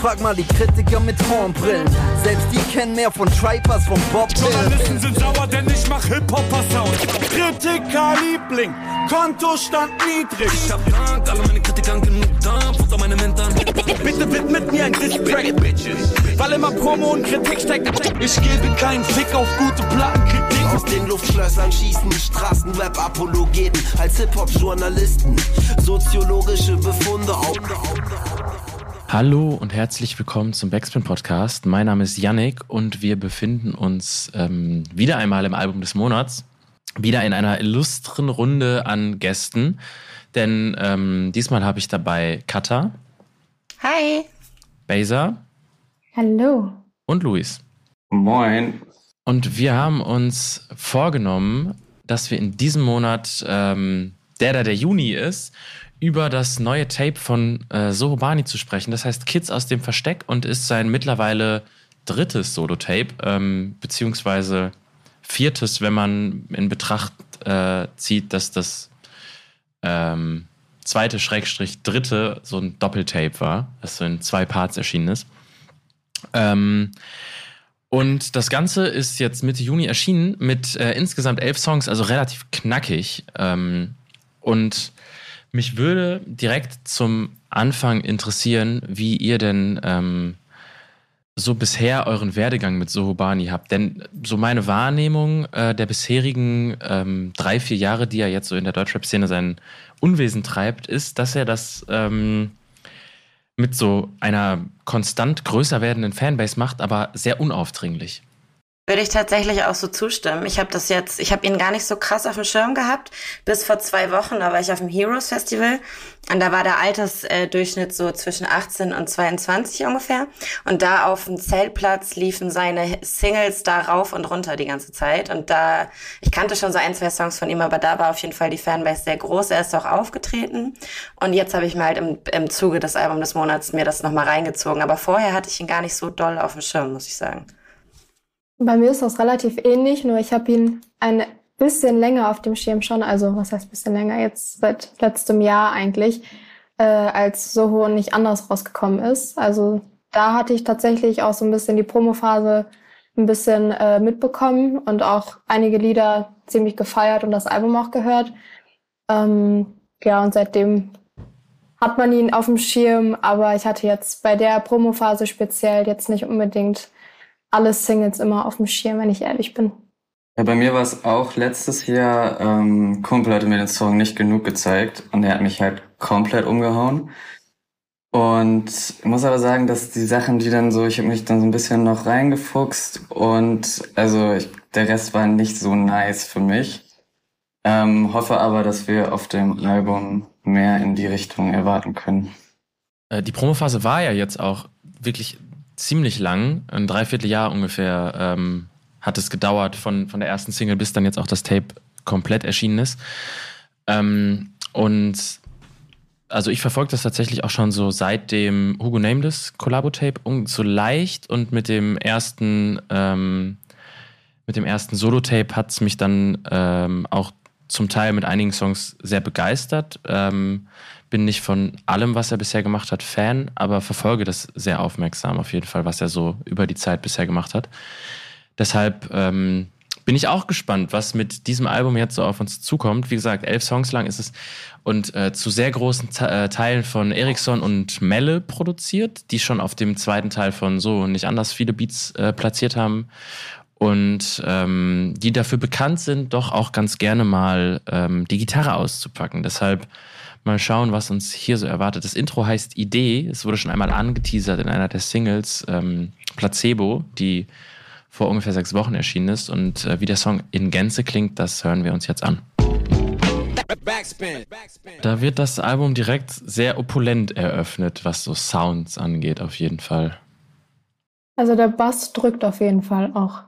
Frag mal die Kritiker mit Hornbrillen. Selbst die kennen mehr von Tripers, von Bob Journalisten sind sauer, denn ich mach Hip-Hopper-Sound. Kritiker-Liebling, Kontostand niedrig. Ich hab Dank, alle meine Kritikern genug da, Futter meine Mentoren. Bitte widmet mir ein Distrack, Bitches. Weil immer Promo und Kritik steckt. Ich gebe keinen Fick auf gute Plattenkritik. Aus den Luftschlössern schießen Straßenrap-Apologeten als Hip-Hop-Journalisten. Soziologische Befunde auf. Hallo und herzlich willkommen zum Backspin Podcast. Mein Name ist Yannick und wir befinden uns ähm, wieder einmal im Album des Monats. Wieder in einer illustren Runde an Gästen. Denn ähm, diesmal habe ich dabei Kata. Hi. Beza. Hallo. Und Luis. Moin. Und wir haben uns vorgenommen, dass wir in diesem Monat, ähm, der da der Juni ist, über das neue Tape von äh, Sohobani zu sprechen. Das heißt Kids aus dem Versteck und ist sein mittlerweile drittes Solo-Tape, ähm, beziehungsweise viertes, wenn man in Betracht äh, zieht, dass das ähm, zweite Schrägstrich dritte so ein Doppeltape war, das so in zwei Parts erschienen ist. Ähm, und das Ganze ist jetzt Mitte Juni erschienen mit äh, insgesamt elf Songs, also relativ knackig. Ähm, und mich würde direkt zum Anfang interessieren, wie ihr denn ähm, so bisher euren Werdegang mit Sohobani habt. Denn so meine Wahrnehmung äh, der bisherigen ähm, drei, vier Jahre, die er jetzt so in der Deutschrap-Szene sein Unwesen treibt, ist, dass er das ähm, mit so einer konstant größer werdenden Fanbase macht, aber sehr unaufdringlich. Würde ich tatsächlich auch so zustimmen. Ich habe das jetzt, ich habe ihn gar nicht so krass auf dem Schirm gehabt. Bis vor zwei Wochen, da war ich auf dem Heroes Festival und da war der Altersdurchschnitt so zwischen 18 und 22 ungefähr. Und da auf dem Zeltplatz liefen seine Singles da rauf und runter die ganze Zeit. Und da, ich kannte schon so ein, zwei Songs von ihm, aber da war auf jeden Fall die Fanbase sehr groß. Er ist auch aufgetreten. Und jetzt habe ich mir halt im, im Zuge des Albums des Monats mir das nochmal reingezogen. Aber vorher hatte ich ihn gar nicht so doll auf dem Schirm, muss ich sagen. Bei mir ist das relativ ähnlich, nur ich habe ihn ein bisschen länger auf dem Schirm schon, also was heißt bisschen länger, jetzt seit letztem Jahr eigentlich, äh, als Soho nicht anders rausgekommen ist. Also da hatte ich tatsächlich auch so ein bisschen die Promophase ein bisschen äh, mitbekommen und auch einige Lieder ziemlich gefeiert und das Album auch gehört. Ähm, ja, und seitdem hat man ihn auf dem Schirm, aber ich hatte jetzt bei der Promophase speziell jetzt nicht unbedingt alle Singles immer auf dem Schirm, wenn ich ehrlich bin. Ja, bei mir war es auch letztes Jahr, ähm, Kumpel hatte mir den Song nicht genug gezeigt und er hat mich halt komplett umgehauen. Und ich muss aber sagen, dass die Sachen, die dann so, ich habe mich dann so ein bisschen noch reingefuchst und also ich, der Rest war nicht so nice für mich. Ähm, hoffe aber, dass wir auf dem Album mehr in die Richtung erwarten können. Äh, die Promophase war ja jetzt auch wirklich ziemlich lang, ein Dreivierteljahr ungefähr ähm, hat es gedauert von, von der ersten Single bis dann jetzt auch das Tape komplett erschienen ist. Ähm, und also ich verfolge das tatsächlich auch schon so seit dem Hugo Nameless Collabo-Tape so leicht und mit dem ersten ähm, mit dem ersten Solo-Tape hat es mich dann ähm, auch zum Teil mit einigen Songs sehr begeistert. Ähm, bin nicht von allem, was er bisher gemacht hat, Fan, aber verfolge das sehr aufmerksam auf jeden Fall, was er so über die Zeit bisher gemacht hat. Deshalb ähm, bin ich auch gespannt, was mit diesem Album jetzt so auf uns zukommt. Wie gesagt, elf Songs lang ist es und äh, zu sehr großen äh, Teilen von Ericsson und Melle produziert, die schon auf dem zweiten Teil von so nicht anders viele Beats äh, platziert haben und ähm, die dafür bekannt sind, doch auch ganz gerne mal ähm, die Gitarre auszupacken. Deshalb Mal schauen, was uns hier so erwartet. Das Intro heißt Idee. Es wurde schon einmal angeteasert in einer der Singles ähm, Placebo, die vor ungefähr sechs Wochen erschienen ist. Und äh, wie der Song in Gänze klingt, das hören wir uns jetzt an. Da wird das Album direkt sehr opulent eröffnet, was so Sounds angeht, auf jeden Fall. Also der Bass drückt auf jeden Fall auch.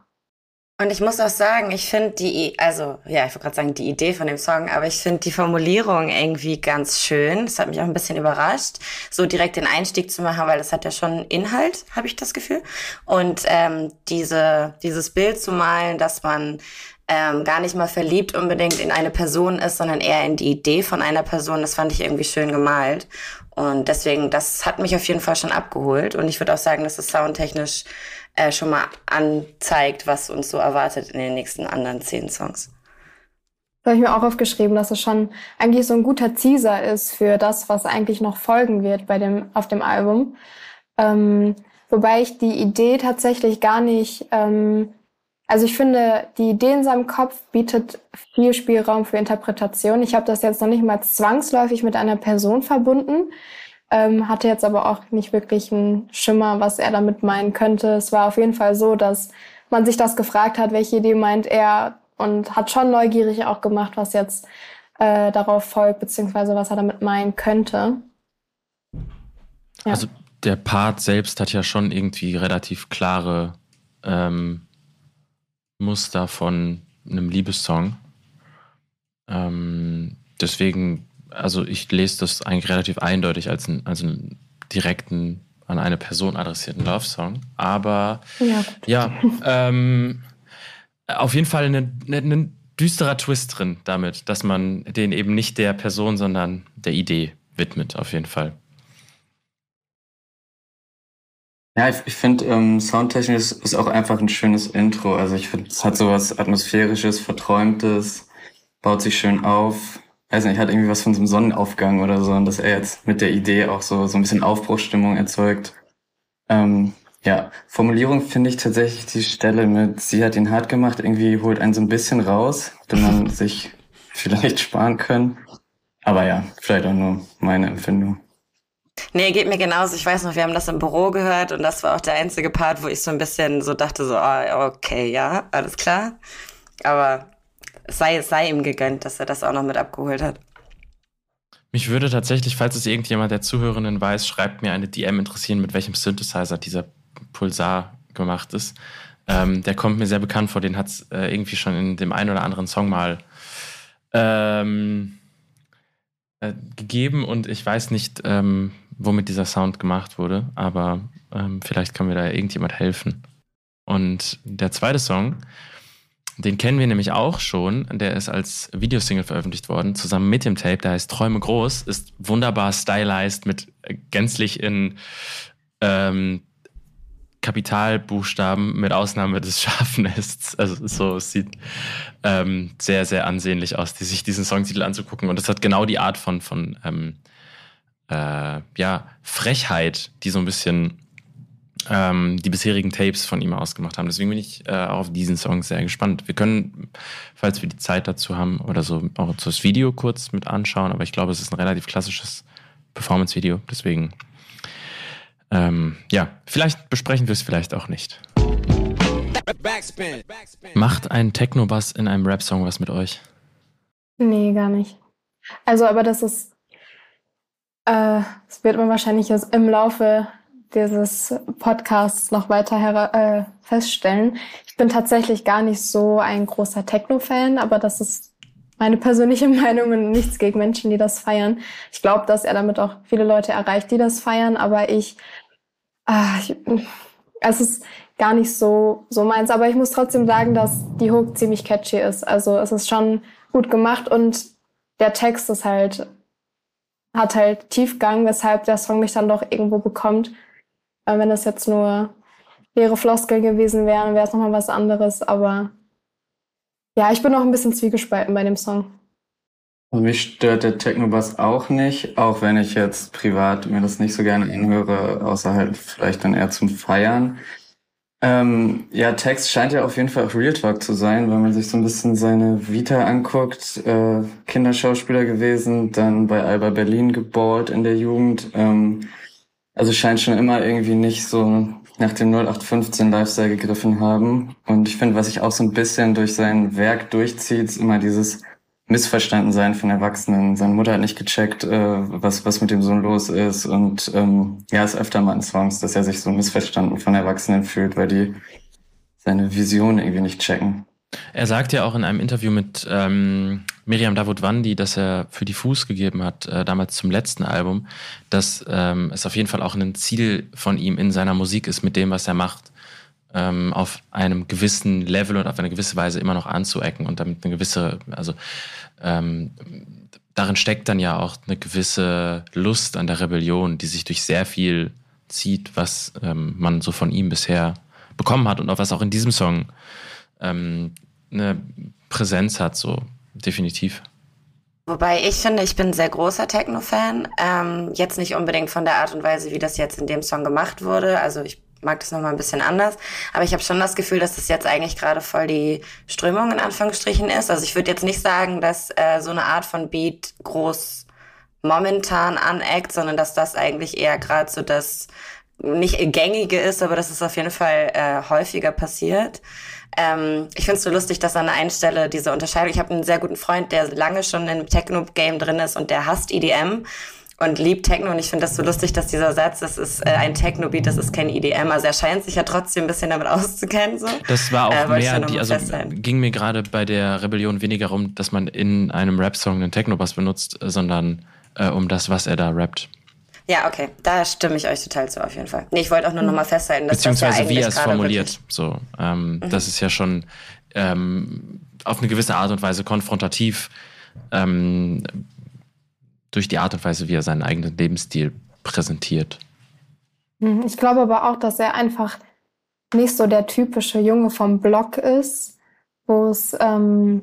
Und ich muss auch sagen, ich finde die, also ja, ich wollte gerade sagen, die Idee von dem Song, aber ich finde die Formulierung irgendwie ganz schön. Das hat mich auch ein bisschen überrascht, so direkt den Einstieg zu machen, weil das hat ja schon Inhalt, habe ich das Gefühl. Und ähm, diese, dieses Bild zu malen, dass man ähm, gar nicht mal verliebt unbedingt in eine Person ist, sondern eher in die Idee von einer Person. Das fand ich irgendwie schön gemalt. Und deswegen, das hat mich auf jeden Fall schon abgeholt. Und ich würde auch sagen, dass es soundtechnisch äh, schon mal anzeigt, was uns so erwartet in den nächsten anderen zehn Songs. Da habe ich mir auch aufgeschrieben, dass es schon eigentlich so ein guter Teaser ist für das, was eigentlich noch folgen wird bei dem, auf dem Album. Ähm, wobei ich die Idee tatsächlich gar nicht, ähm, also ich finde, die Idee in seinem Kopf bietet viel Spielraum für Interpretation. Ich habe das jetzt noch nicht mal zwangsläufig mit einer Person verbunden, ähm, hatte jetzt aber auch nicht wirklich einen Schimmer, was er damit meinen könnte. Es war auf jeden Fall so, dass man sich das gefragt hat, welche Idee meint er und hat schon neugierig auch gemacht, was jetzt äh, darauf folgt, beziehungsweise was er damit meinen könnte. Ja. Also der Part selbst hat ja schon irgendwie relativ klare ähm, Muster von einem Liebessong. Ähm, deswegen, also ich lese das eigentlich relativ eindeutig als, ein, als einen direkten, an eine Person adressierten Love-Song. Aber ja, ja ähm, auf jeden Fall ein eine düsterer Twist drin damit, dass man den eben nicht der Person, sondern der Idee widmet, auf jeden Fall. Ja, ich, ich finde, ähm, soundtechnisch ist, ist auch einfach ein schönes Intro. Also ich finde, es hat sowas Atmosphärisches, Verträumtes, baut sich schön auf. Weiß nicht, hat irgendwie was von so einem Sonnenaufgang oder so und dass er jetzt mit der Idee auch so, so ein bisschen Aufbruchsstimmung erzeugt. Ähm, ja, Formulierung finde ich tatsächlich die Stelle mit, sie hat ihn hart gemacht, irgendwie holt einen so ein bisschen raus, den man sich vielleicht sparen können. Aber ja, vielleicht auch nur meine Empfindung. Nee, geht mir genauso. Ich weiß noch, wir haben das im Büro gehört und das war auch der einzige Part, wo ich so ein bisschen so dachte, so, oh, okay, ja, alles klar. Aber sei, sei ihm gegönnt, dass er das auch noch mit abgeholt hat. Mich würde tatsächlich, falls es irgendjemand der Zuhörenden weiß, schreibt mir eine DM interessieren, mit welchem Synthesizer dieser Pulsar gemacht ist. Ähm, der kommt mir sehr bekannt vor, den hat es äh, irgendwie schon in dem einen oder anderen Song mal ähm, äh, gegeben und ich weiß nicht, ähm, womit dieser Sound gemacht wurde, aber ähm, vielleicht kann mir da irgendjemand helfen. Und der zweite Song, den kennen wir nämlich auch schon, der ist als Videosingle veröffentlicht worden, zusammen mit dem Tape, der heißt Träume groß, ist wunderbar stylized mit gänzlich in ähm, Kapitalbuchstaben mit Ausnahme des Schafnests. Also so, es sieht ähm, sehr, sehr ansehnlich aus, die, sich diesen Songtitel anzugucken. Und es hat genau die Art von, von ähm, äh, ja, Frechheit, die so ein bisschen ähm, die bisherigen Tapes von ihm ausgemacht haben. Deswegen bin ich äh, auch auf diesen Song sehr gespannt. Wir können, falls wir die Zeit dazu haben oder so, auch das Video kurz mit anschauen, aber ich glaube, es ist ein relativ klassisches Performance-Video. Deswegen, ähm, ja, vielleicht besprechen wir es vielleicht auch nicht. Macht ein Techno-Bass in einem Rap-Song was mit euch? Nee, gar nicht. Also, aber das ist äh, das wird man wahrscheinlich im Laufe dieses Podcasts noch weiter äh, feststellen. Ich bin tatsächlich gar nicht so ein großer Techno-Fan, aber das ist meine persönliche Meinung und nichts gegen Menschen, die das feiern. Ich glaube, dass er damit auch viele Leute erreicht, die das feiern, aber ich, äh, ich es ist gar nicht so, so meins. Aber ich muss trotzdem sagen, dass die Hook ziemlich catchy ist. Also es ist schon gut gemacht und der Text ist halt hat halt Tiefgang, weshalb der Song mich dann doch irgendwo bekommt. Äh, wenn das jetzt nur leere Floskel gewesen wären, wäre es nochmal was anderes. Aber ja, ich bin noch ein bisschen zwiegespalten bei dem Song. Mich stört der Techno-Bass auch nicht, auch wenn ich jetzt privat mir das nicht so gerne anhöre, außer halt vielleicht dann eher zum Feiern. Ähm, ja, Text scheint ja auf jeden Fall auch Real Talk zu sein, wenn man sich so ein bisschen seine Vita anguckt. Äh, Kinderschauspieler gewesen, dann bei Alba Berlin geballt in der Jugend. Ähm, also scheint schon immer irgendwie nicht so nach dem 0815 Lifestyle gegriffen haben. Und ich finde, was sich auch so ein bisschen durch sein Werk durchzieht, ist immer dieses missverstanden sein von Erwachsenen. Seine Mutter hat nicht gecheckt, äh, was, was mit dem Sohn los ist. Und ähm, ja, ist öfter mal in Songs, dass er sich so missverstanden von Erwachsenen fühlt, weil die seine Vision irgendwie nicht checken. Er sagt ja auch in einem Interview mit ähm, Miriam Davutwandi, dass er für die Fuß gegeben hat, äh, damals zum letzten Album, dass ähm, es auf jeden Fall auch ein Ziel von ihm in seiner Musik ist, mit dem, was er macht, ähm, auf einem gewissen Level und auf eine gewisse Weise immer noch anzuecken und damit eine gewisse, also ähm, darin steckt dann ja auch eine gewisse Lust an der Rebellion, die sich durch sehr viel zieht, was ähm, man so von ihm bisher bekommen hat und auch was auch in diesem Song ähm, eine Präsenz hat, so definitiv. Wobei ich finde, ich bin ein sehr großer Techno-Fan. Ähm, jetzt nicht unbedingt von der Art und Weise, wie das jetzt in dem Song gemacht wurde. Also ich mag das nochmal ein bisschen anders. Aber ich habe schon das Gefühl, dass das jetzt eigentlich gerade voll die Strömung in Anführungsstrichen ist. Also ich würde jetzt nicht sagen, dass äh, so eine Art von Beat groß momentan aneckt, sondern dass das eigentlich eher gerade so das nicht gängige ist, aber dass es auf jeden Fall äh, häufiger passiert. Ähm, ich finde es so lustig, dass an der einen Stelle diese Unterscheidung, ich habe einen sehr guten Freund, der lange schon im Techno-Game drin ist und der hasst EDM und liebt Techno und ich finde das so lustig, dass dieser Satz, das ist äh, ein Techno-Beat, das ist kein EDM, also er scheint sich ja trotzdem ein bisschen damit auszukennen. So. Das war auch äh, mehr, die, also ging mir gerade bei der Rebellion weniger darum, dass man in einem Rap-Song einen Techno-Bass benutzt, sondern äh, um das, was er da rappt. Ja, okay, da stimme ich euch total zu, auf jeden Fall. Nee, ich wollte auch nur nochmal festhalten, dass Beziehungsweise das ja wie er es formuliert. So, ähm, mhm. Das ist ja schon ähm, auf eine gewisse Art und Weise konfrontativ ähm, durch die Art und Weise, wie er seinen eigenen Lebensstil präsentiert. Mhm. Ich glaube aber auch, dass er einfach nicht so der typische Junge vom Block ist, wo es ähm,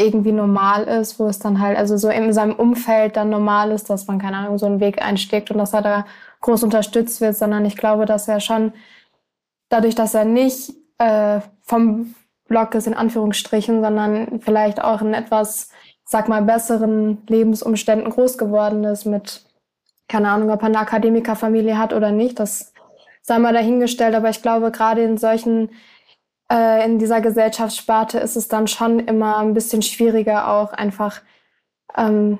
irgendwie normal ist, wo es dann halt, also so in seinem Umfeld dann normal ist, dass man, keine Ahnung, so einen Weg einsteckt und dass er da groß unterstützt wird, sondern ich glaube, dass er schon dadurch, dass er nicht äh, vom Block ist, in Anführungsstrichen, sondern vielleicht auch in etwas sag mal, besseren Lebensumständen groß geworden ist mit, keine Ahnung, ob er eine Akademikerfamilie hat oder nicht, das sei mal dahingestellt. Aber ich glaube, gerade in solchen, äh, in dieser Gesellschaftssparte ist es dann schon immer ein bisschen schwieriger auch einfach, ähm,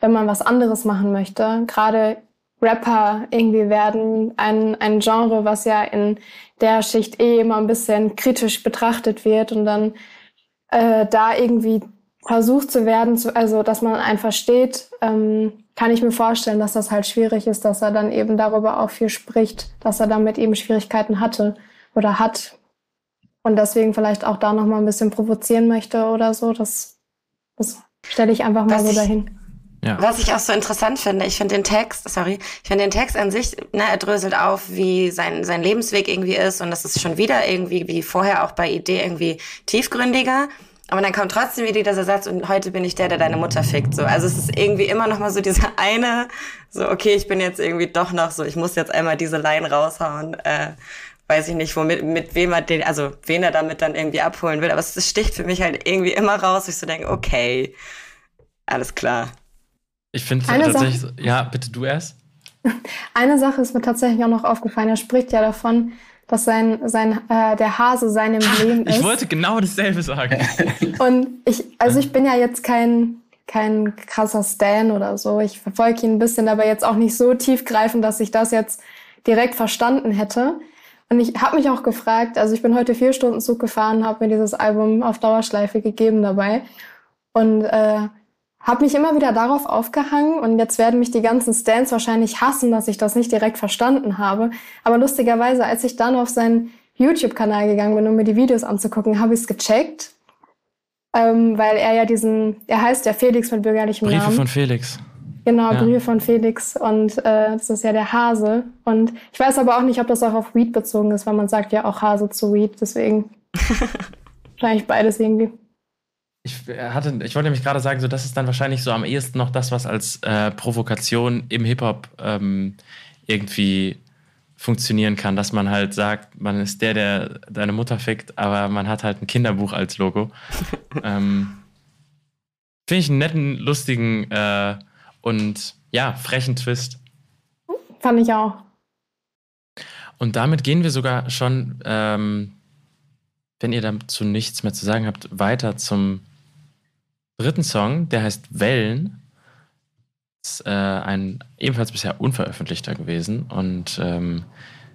wenn man was anderes machen möchte. Gerade Rapper irgendwie werden ein, ein Genre, was ja in der Schicht eh immer ein bisschen kritisch betrachtet wird und dann äh, da irgendwie versucht zu werden, zu, also dass man einfach steht, ähm, kann ich mir vorstellen, dass das halt schwierig ist, dass er dann eben darüber auch viel spricht, dass er damit eben Schwierigkeiten hatte oder hat und deswegen vielleicht auch da noch mal ein bisschen provozieren möchte oder so. Das, das stelle ich einfach mal was so ich, dahin. Ja. Was ich auch so interessant finde, ich finde den Text, sorry, ich finde den Text an sich, ne, er dröselt auf, wie sein, sein Lebensweg irgendwie ist und das ist schon wieder irgendwie wie vorher auch bei Idee irgendwie tiefgründiger. Aber dann kommt trotzdem wieder dieser Satz und heute bin ich der, der deine Mutter fickt. So, also es ist irgendwie immer noch mal so dieser eine, so okay, ich bin jetzt irgendwie doch noch so, ich muss jetzt einmal diese Line raushauen. Äh, weiß ich nicht, womit, mit wem er den, also wen er damit dann irgendwie abholen will. Aber es sticht für mich halt irgendwie immer raus, ich so denke, okay, alles klar. Ich finde tatsächlich, Sache, ja, bitte du erst. Eine Sache ist mir tatsächlich auch noch aufgefallen. Er spricht ja davon, dass sein, sein, äh, der Hase sein Emblem ist. Ich wollte genau dasselbe sagen. Und ich, also ich bin ja jetzt kein, kein krasser Stan oder so. Ich verfolge ihn ein bisschen, aber jetzt auch nicht so tiefgreifend, dass ich das jetzt direkt verstanden hätte. Und ich habe mich auch gefragt, also ich bin heute vier Stunden Zug gefahren, habe mir dieses Album auf Dauerschleife gegeben dabei. Und äh, habe mich immer wieder darauf aufgehangen und jetzt werden mich die ganzen Stands wahrscheinlich hassen, dass ich das nicht direkt verstanden habe. Aber lustigerweise, als ich dann auf seinen YouTube-Kanal gegangen bin, um mir die Videos anzugucken, habe ich es gecheckt. Ähm, weil er ja diesen, er heißt ja Felix mit bürgerlichem Briefe Namen. Briefe von Felix. Genau, ja. Briefe von Felix und äh, das ist ja der Hase. Und ich weiß aber auch nicht, ob das auch auf Weed bezogen ist, weil man sagt ja auch Hase zu Weed, deswegen wahrscheinlich beides irgendwie. Ich, äh, hatte, ich wollte nämlich gerade sagen, so, das ist dann wahrscheinlich so am ehesten noch das, was als äh, Provokation im Hip-Hop ähm, irgendwie funktionieren kann, dass man halt sagt, man ist der, der deine Mutter fickt, aber man hat halt ein Kinderbuch als Logo. ähm, Finde ich einen netten, lustigen äh, und ja, frechen Twist. Fand ich auch. Und damit gehen wir sogar schon, ähm, wenn ihr dazu nichts mehr zu sagen habt, weiter zum dritten Song, der heißt Wellen. Ist äh, ein ebenfalls bisher unveröffentlichter gewesen. Und ähm,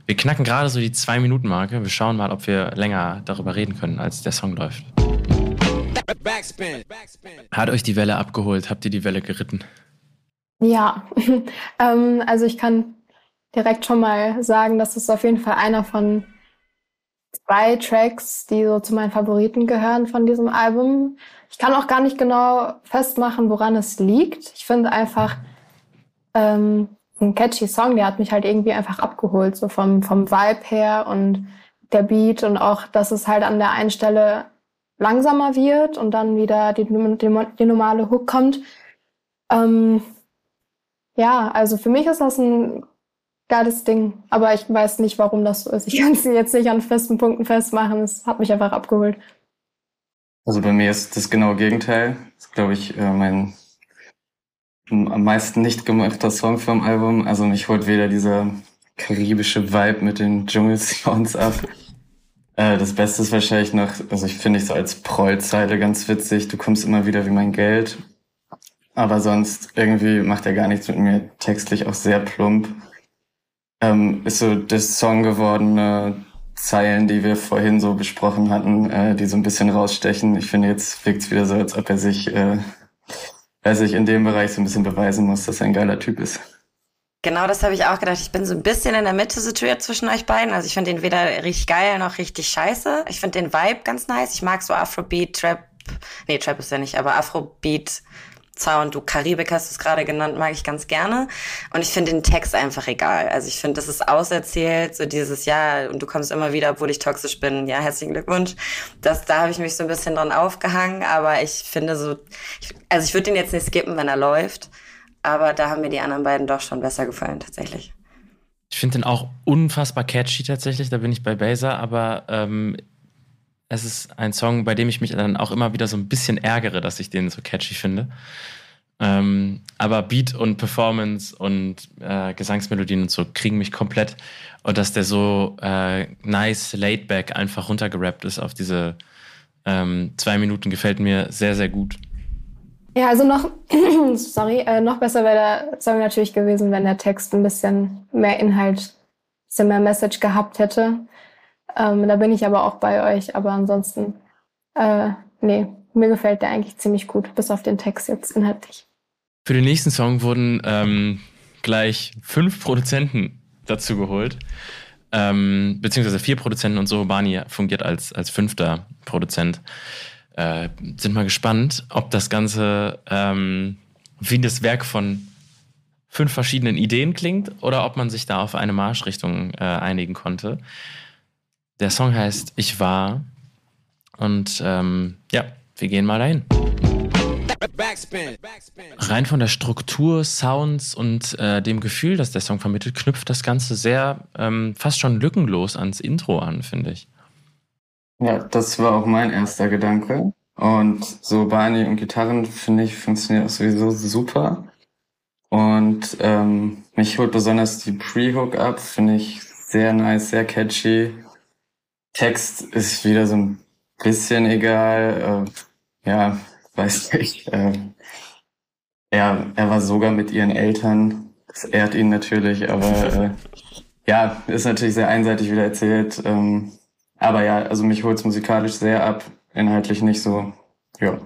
wir knacken gerade so die Zwei-Minuten-Marke. Wir schauen mal, ob wir länger darüber reden können, als der Song läuft. Backspin. Hat euch die Welle abgeholt? Habt ihr die Welle geritten? Ja, ähm, also ich kann direkt schon mal sagen, dass es auf jeden Fall einer von zwei Tracks, die so zu meinen Favoriten gehören von diesem Album. Ich kann auch gar nicht genau festmachen, woran es liegt. Ich finde einfach ähm, ein catchy Song, der hat mich halt irgendwie einfach abgeholt, so vom, vom Vibe her und der Beat und auch, dass es halt an der einen Stelle langsamer wird und dann wieder die, die, die normale Hook kommt. Ähm, ja, also für mich ist das ein geiles Ding. Aber ich weiß nicht, warum das so ist. Ich kann es jetzt nicht an festen Punkten festmachen. Es hat mich einfach abgeholt. Also bei mir ist das genaue Gegenteil. Das ist, glaube ich, äh, mein am meisten nicht gemachter Song vom Album. Also mich holt weder dieser karibische Vibe mit den Dschungelsounds ab. Äh, das Beste ist wahrscheinlich noch, also ich finde ich so als Prollzeile ganz witzig. Du kommst immer wieder wie mein Geld. Aber sonst irgendwie macht er gar nichts mit mir. Textlich auch sehr plump ähm, ist so das Song gewordene Zeilen, die wir vorhin so besprochen hatten, äh, die so ein bisschen rausstechen. Ich finde, jetzt wirkt wieder so, als ob er sich, äh, er sich in dem Bereich so ein bisschen beweisen muss, dass er ein geiler Typ ist. Genau, das habe ich auch gedacht. Ich bin so ein bisschen in der Mitte situiert zwischen euch beiden. Also ich finde den weder richtig geil noch richtig scheiße. Ich finde den Vibe ganz nice. Ich mag so Afrobeat, Trap. Nee, Trap ist ja nicht, aber Afrobeat, Sound, du Karibik hast es gerade genannt, mag ich ganz gerne. Und ich finde den Text einfach egal. Also ich finde, das ist auserzählt, so dieses Ja, und du kommst immer wieder, obwohl ich toxisch bin. Ja, herzlichen Glückwunsch. Das, da habe ich mich so ein bisschen dran aufgehangen, aber ich finde so, ich, also ich würde den jetzt nicht skippen, wenn er läuft. Aber da haben mir die anderen beiden doch schon besser gefallen, tatsächlich. Ich finde den auch unfassbar catchy tatsächlich, da bin ich bei Baser, aber ähm, es ist ein Song, bei dem ich mich dann auch immer wieder so ein bisschen ärgere, dass ich den so catchy finde. Ähm, aber Beat und Performance und äh, Gesangsmelodien und so kriegen mich komplett. Und dass der so äh, nice, laid back einfach runtergerappt ist auf diese ähm, zwei Minuten, gefällt mir sehr, sehr gut. Ja, also noch, sorry, äh, noch besser wäre der Song natürlich gewesen, wenn der Text ein bisschen mehr Inhalt, ein bisschen mehr Message gehabt hätte. Ähm, da bin ich aber auch bei euch. Aber ansonsten, äh, nee, mir gefällt der eigentlich ziemlich gut, bis auf den Text jetzt inhaltlich. Für den nächsten Song wurden ähm, gleich fünf Produzenten dazu geholt. Ähm, beziehungsweise vier Produzenten und Sohobani fungiert als, als fünfter Produzent. Äh, sind mal gespannt, ob das Ganze ähm, wie das Werk von fünf verschiedenen Ideen klingt oder ob man sich da auf eine Marschrichtung äh, einigen konnte. Der Song heißt Ich war. Und ähm, ja, wir gehen mal dahin. Rein von der Struktur, Sounds und äh, dem Gefühl, das der Song vermittelt, knüpft das Ganze sehr ähm, fast schon lückenlos ans Intro an, finde ich. Ja, das war auch mein erster Gedanke. Und so Barney und Gitarren, finde ich, funktioniert auch sowieso super. Und ähm, mich holt besonders die Pre-Hook ab, finde ich sehr nice, sehr catchy. Text ist wieder so ein bisschen egal. Äh, ja, weiß nicht. Äh, er, er war sogar mit ihren Eltern. Das ehrt ihn natürlich, aber äh, ja, ist natürlich sehr einseitig wieder erzählt. Ähm, aber ja, also mich holt's musikalisch sehr ab, inhaltlich nicht so. Ja.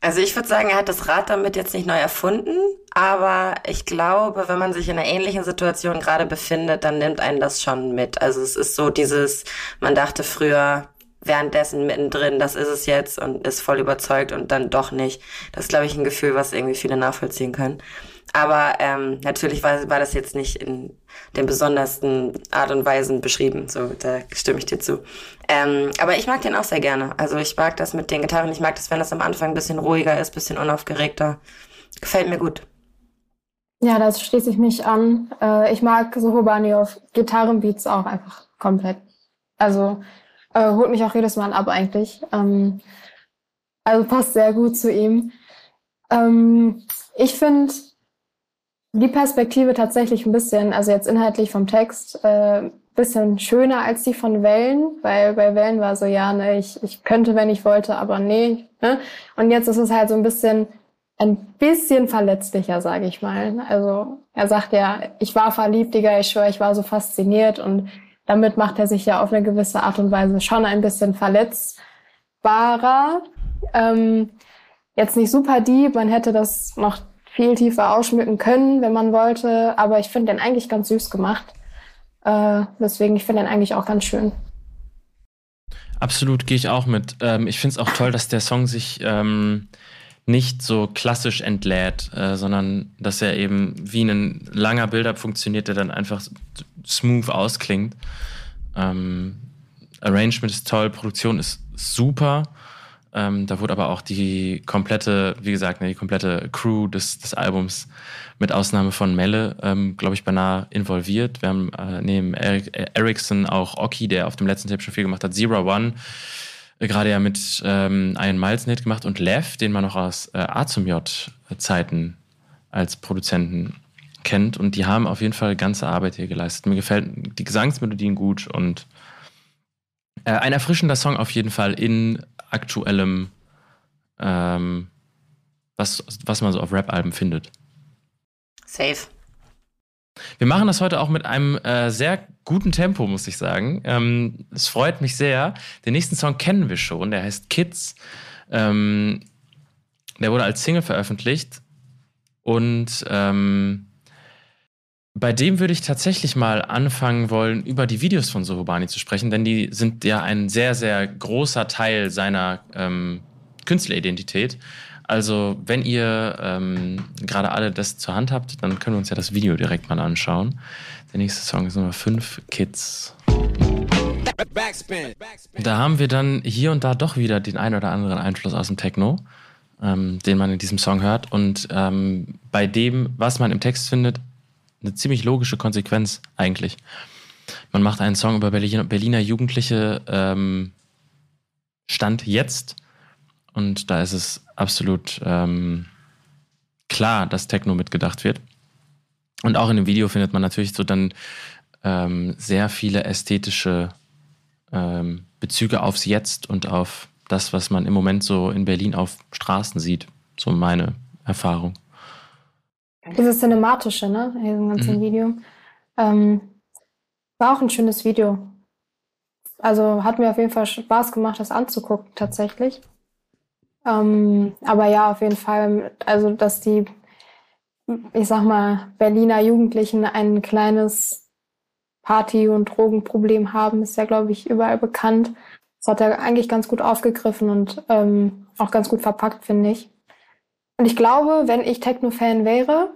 Also ich würde sagen, er hat das Rad damit jetzt nicht neu erfunden, aber ich glaube, wenn man sich in einer ähnlichen Situation gerade befindet, dann nimmt einen das schon mit. Also es ist so dieses, man dachte früher währenddessen mittendrin, das ist es jetzt und ist voll überzeugt und dann doch nicht. Das ist, glaube ich, ein Gefühl, was irgendwie viele nachvollziehen können. Aber ähm, natürlich war, war das jetzt nicht in den besondersten Art und Weisen beschrieben. So, da stimme ich dir zu. Ähm, aber ich mag den auch sehr gerne. Also ich mag das mit den Gitarren. Ich mag das, wenn das am Anfang ein bisschen ruhiger ist, ein bisschen unaufgeregter. Gefällt mir gut. Ja, das schließe ich mich an. Äh, ich mag Sohobani auf Gitarrenbeats auch einfach komplett. Also äh, holt mich auch jedes Mal ab eigentlich. Ähm, also passt sehr gut zu ihm. Ähm, ich finde die Perspektive tatsächlich ein bisschen, also jetzt inhaltlich vom Text, äh, bisschen schöner als die von Wellen, weil bei Wellen war so, ja, ne, ich, ich könnte, wenn ich wollte, aber nee. Ne? Und jetzt ist es halt so ein bisschen, ein bisschen verletzlicher, sage ich mal. Also er sagt ja, ich war verliebt, Digga, ich schwöre, ich war so fasziniert und damit macht er sich ja auf eine gewisse Art und Weise schon ein bisschen verletzbarer. Ähm, jetzt nicht super deep, man hätte das noch viel tiefer ausschmücken können, wenn man wollte. Aber ich finde den eigentlich ganz süß gemacht. Äh, deswegen, ich finde den eigentlich auch ganz schön. Absolut, gehe ich auch mit. Ähm, ich finde es auch toll, dass der Song sich ähm, nicht so klassisch entlädt, äh, sondern dass er eben wie ein langer Build-up funktioniert, der dann einfach smooth ausklingt. Ähm, Arrangement ist toll, Produktion ist super. Ähm, da wurde aber auch die komplette, wie gesagt, ne, die komplette Crew des, des Albums mit Ausnahme von Melle, ähm, glaube ich, beinahe involviert. Wir haben äh, neben Eric, Ericsson auch Oki, der auf dem letzten Tape schon viel gemacht hat, Zero One, äh, gerade ja mit ähm, Ian Miles Net gemacht und Lev, den man noch aus äh, A zum J Zeiten als Produzenten kennt. Und die haben auf jeden Fall ganze Arbeit hier geleistet. Mir gefällt die Gesangsmelodien gut und äh, ein erfrischender Song auf jeden Fall in aktuellem, ähm, was, was man so auf Rap-Alben findet. Safe. Wir machen das heute auch mit einem äh, sehr guten Tempo, muss ich sagen. Ähm, es freut mich sehr. Den nächsten Song kennen wir schon, der heißt Kids. Ähm, der wurde als Single veröffentlicht und ähm, bei dem würde ich tatsächlich mal anfangen wollen, über die Videos von Sohobani zu sprechen, denn die sind ja ein sehr, sehr großer Teil seiner ähm, Künstleridentität. Also, wenn ihr ähm, gerade alle das zur Hand habt, dann können wir uns ja das Video direkt mal anschauen. Der nächste Song ist Nummer 5, Kids. Da haben wir dann hier und da doch wieder den ein oder anderen Einfluss aus dem Techno, ähm, den man in diesem Song hört. Und ähm, bei dem, was man im Text findet, eine ziemlich logische Konsequenz eigentlich. Man macht einen Song über Berliner, Jugendliche ähm, Stand jetzt und da ist es absolut ähm, klar, dass Techno mitgedacht wird. Und auch in dem Video findet man natürlich so dann ähm, sehr viele ästhetische ähm, Bezüge aufs Jetzt und auf das, was man im Moment so in Berlin auf Straßen sieht. So meine Erfahrung. Dieses Cinematische, ne, in diesem ganzen mhm. Video. Ähm, war auch ein schönes Video. Also hat mir auf jeden Fall Spaß gemacht, das anzugucken, tatsächlich. Ähm, aber ja, auf jeden Fall, also dass die, ich sag mal, Berliner Jugendlichen ein kleines Party- und Drogenproblem haben, ist ja, glaube ich, überall bekannt. Das hat er eigentlich ganz gut aufgegriffen und ähm, auch ganz gut verpackt, finde ich. Und ich glaube, wenn ich Techno-Fan wäre,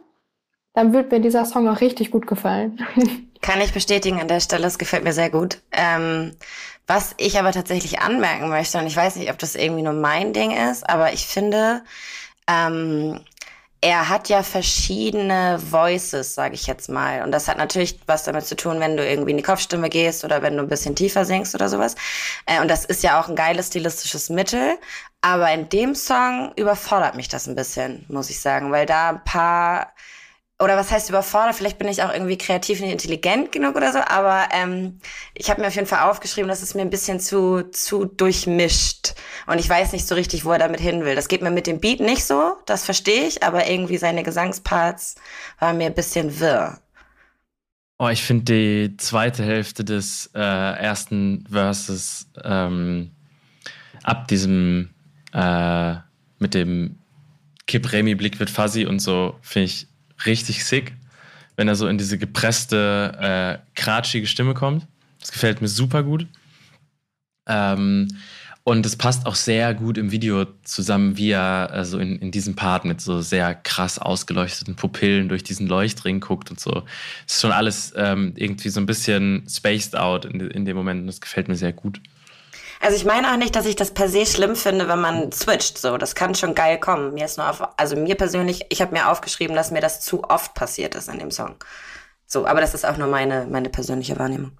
dann würde mir dieser Song auch richtig gut gefallen. Kann ich bestätigen an der Stelle, es gefällt mir sehr gut. Ähm, was ich aber tatsächlich anmerken möchte, und ich weiß nicht, ob das irgendwie nur mein Ding ist, aber ich finde, ähm, er hat ja verschiedene Voices, sage ich jetzt mal. Und das hat natürlich was damit zu tun, wenn du irgendwie in die Kopfstimme gehst oder wenn du ein bisschen tiefer singst oder sowas. Äh, und das ist ja auch ein geiles stilistisches Mittel. Aber in dem Song überfordert mich das ein bisschen, muss ich sagen, weil da ein paar oder was heißt überfordert? Vielleicht bin ich auch irgendwie kreativ und intelligent genug oder so, aber ähm, ich habe mir auf jeden Fall aufgeschrieben, dass es mir ein bisschen zu, zu durchmischt. Und ich weiß nicht so richtig, wo er damit hin will. Das geht mir mit dem Beat nicht so, das verstehe ich, aber irgendwie seine Gesangsparts waren mir ein bisschen wirr. Oh, ich finde die zweite Hälfte des äh, ersten Verses ähm, ab diesem äh, mit dem Kip Remy Blick wird fuzzy und so, finde ich richtig sick, wenn er so in diese gepresste, äh, kratschige Stimme kommt. Das gefällt mir super gut. Ähm, und es passt auch sehr gut im Video zusammen, wie er also in, in diesem Part mit so sehr krass ausgeleuchteten Pupillen durch diesen Leuchtring guckt und so. Es ist schon alles ähm, irgendwie so ein bisschen spaced out in, in dem Moment und das gefällt mir sehr gut. Also ich meine auch nicht, dass ich das per se schlimm finde, wenn man switcht. So, das kann schon geil kommen. Mir ist nur auf, also mir persönlich, ich habe mir aufgeschrieben, dass mir das zu oft passiert ist in dem Song. So, aber das ist auch nur meine, meine persönliche Wahrnehmung.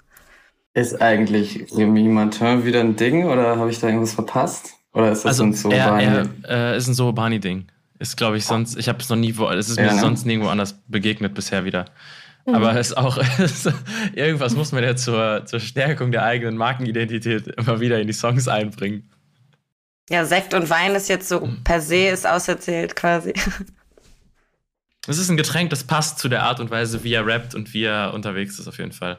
Ist eigentlich Remy Martin wieder ein Ding oder habe ich da irgendwas verpasst? Oder ist das also, ein Sohobani? Er, er, äh, ist ein Sohobani-Ding. Ist, glaube ich, sonst, ich habe es noch nie, wo, es ist ja, mir ne? sonst nirgendwo anders begegnet bisher wieder. Mhm. Aber es ist auch, irgendwas muss man ja zur, zur Stärkung der eigenen Markenidentität immer wieder in die Songs einbringen. Ja, Sekt und Wein ist jetzt so mhm. per se ist auserzählt quasi. Es ist ein Getränk, das passt zu der Art und Weise, wie er rappt und wie er unterwegs ist, auf jeden Fall.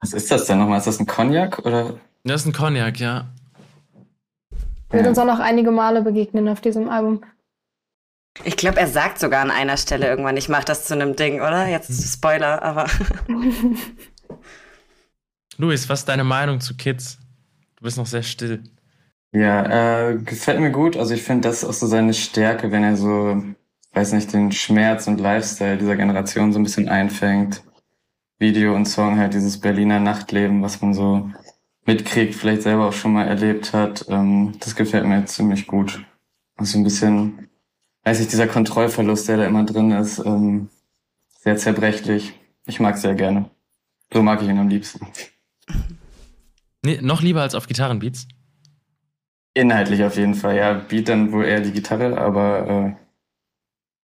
Was ist das denn nochmal? Ist das ein Cognac oder? Das ist ein Cognac, ja. Wird uns auch noch einige Male begegnen auf diesem Album. Ich glaube, er sagt sogar an einer Stelle irgendwann, ich mache das zu einem Ding, oder? Jetzt hm. Spoiler, aber. Luis, was ist deine Meinung zu Kids? Du bist noch sehr still. Ja, äh, gefällt mir gut. Also ich finde, das ist auch so seine Stärke, wenn er so, weiß nicht, den Schmerz und Lifestyle dieser Generation so ein bisschen einfängt. Video und Song halt dieses Berliner Nachtleben, was man so mitkriegt, vielleicht selber auch schon mal erlebt hat. Ähm, das gefällt mir ziemlich gut. Also ein bisschen, weiß ich, dieser Kontrollverlust, der da immer drin ist, ähm, sehr zerbrechlich. Ich mag sehr gerne. So mag ich ihn am liebsten. Nee, noch lieber als auf Gitarrenbeats? Inhaltlich auf jeden Fall, ja. Beat dann wohl eher die Gitarre, aber äh,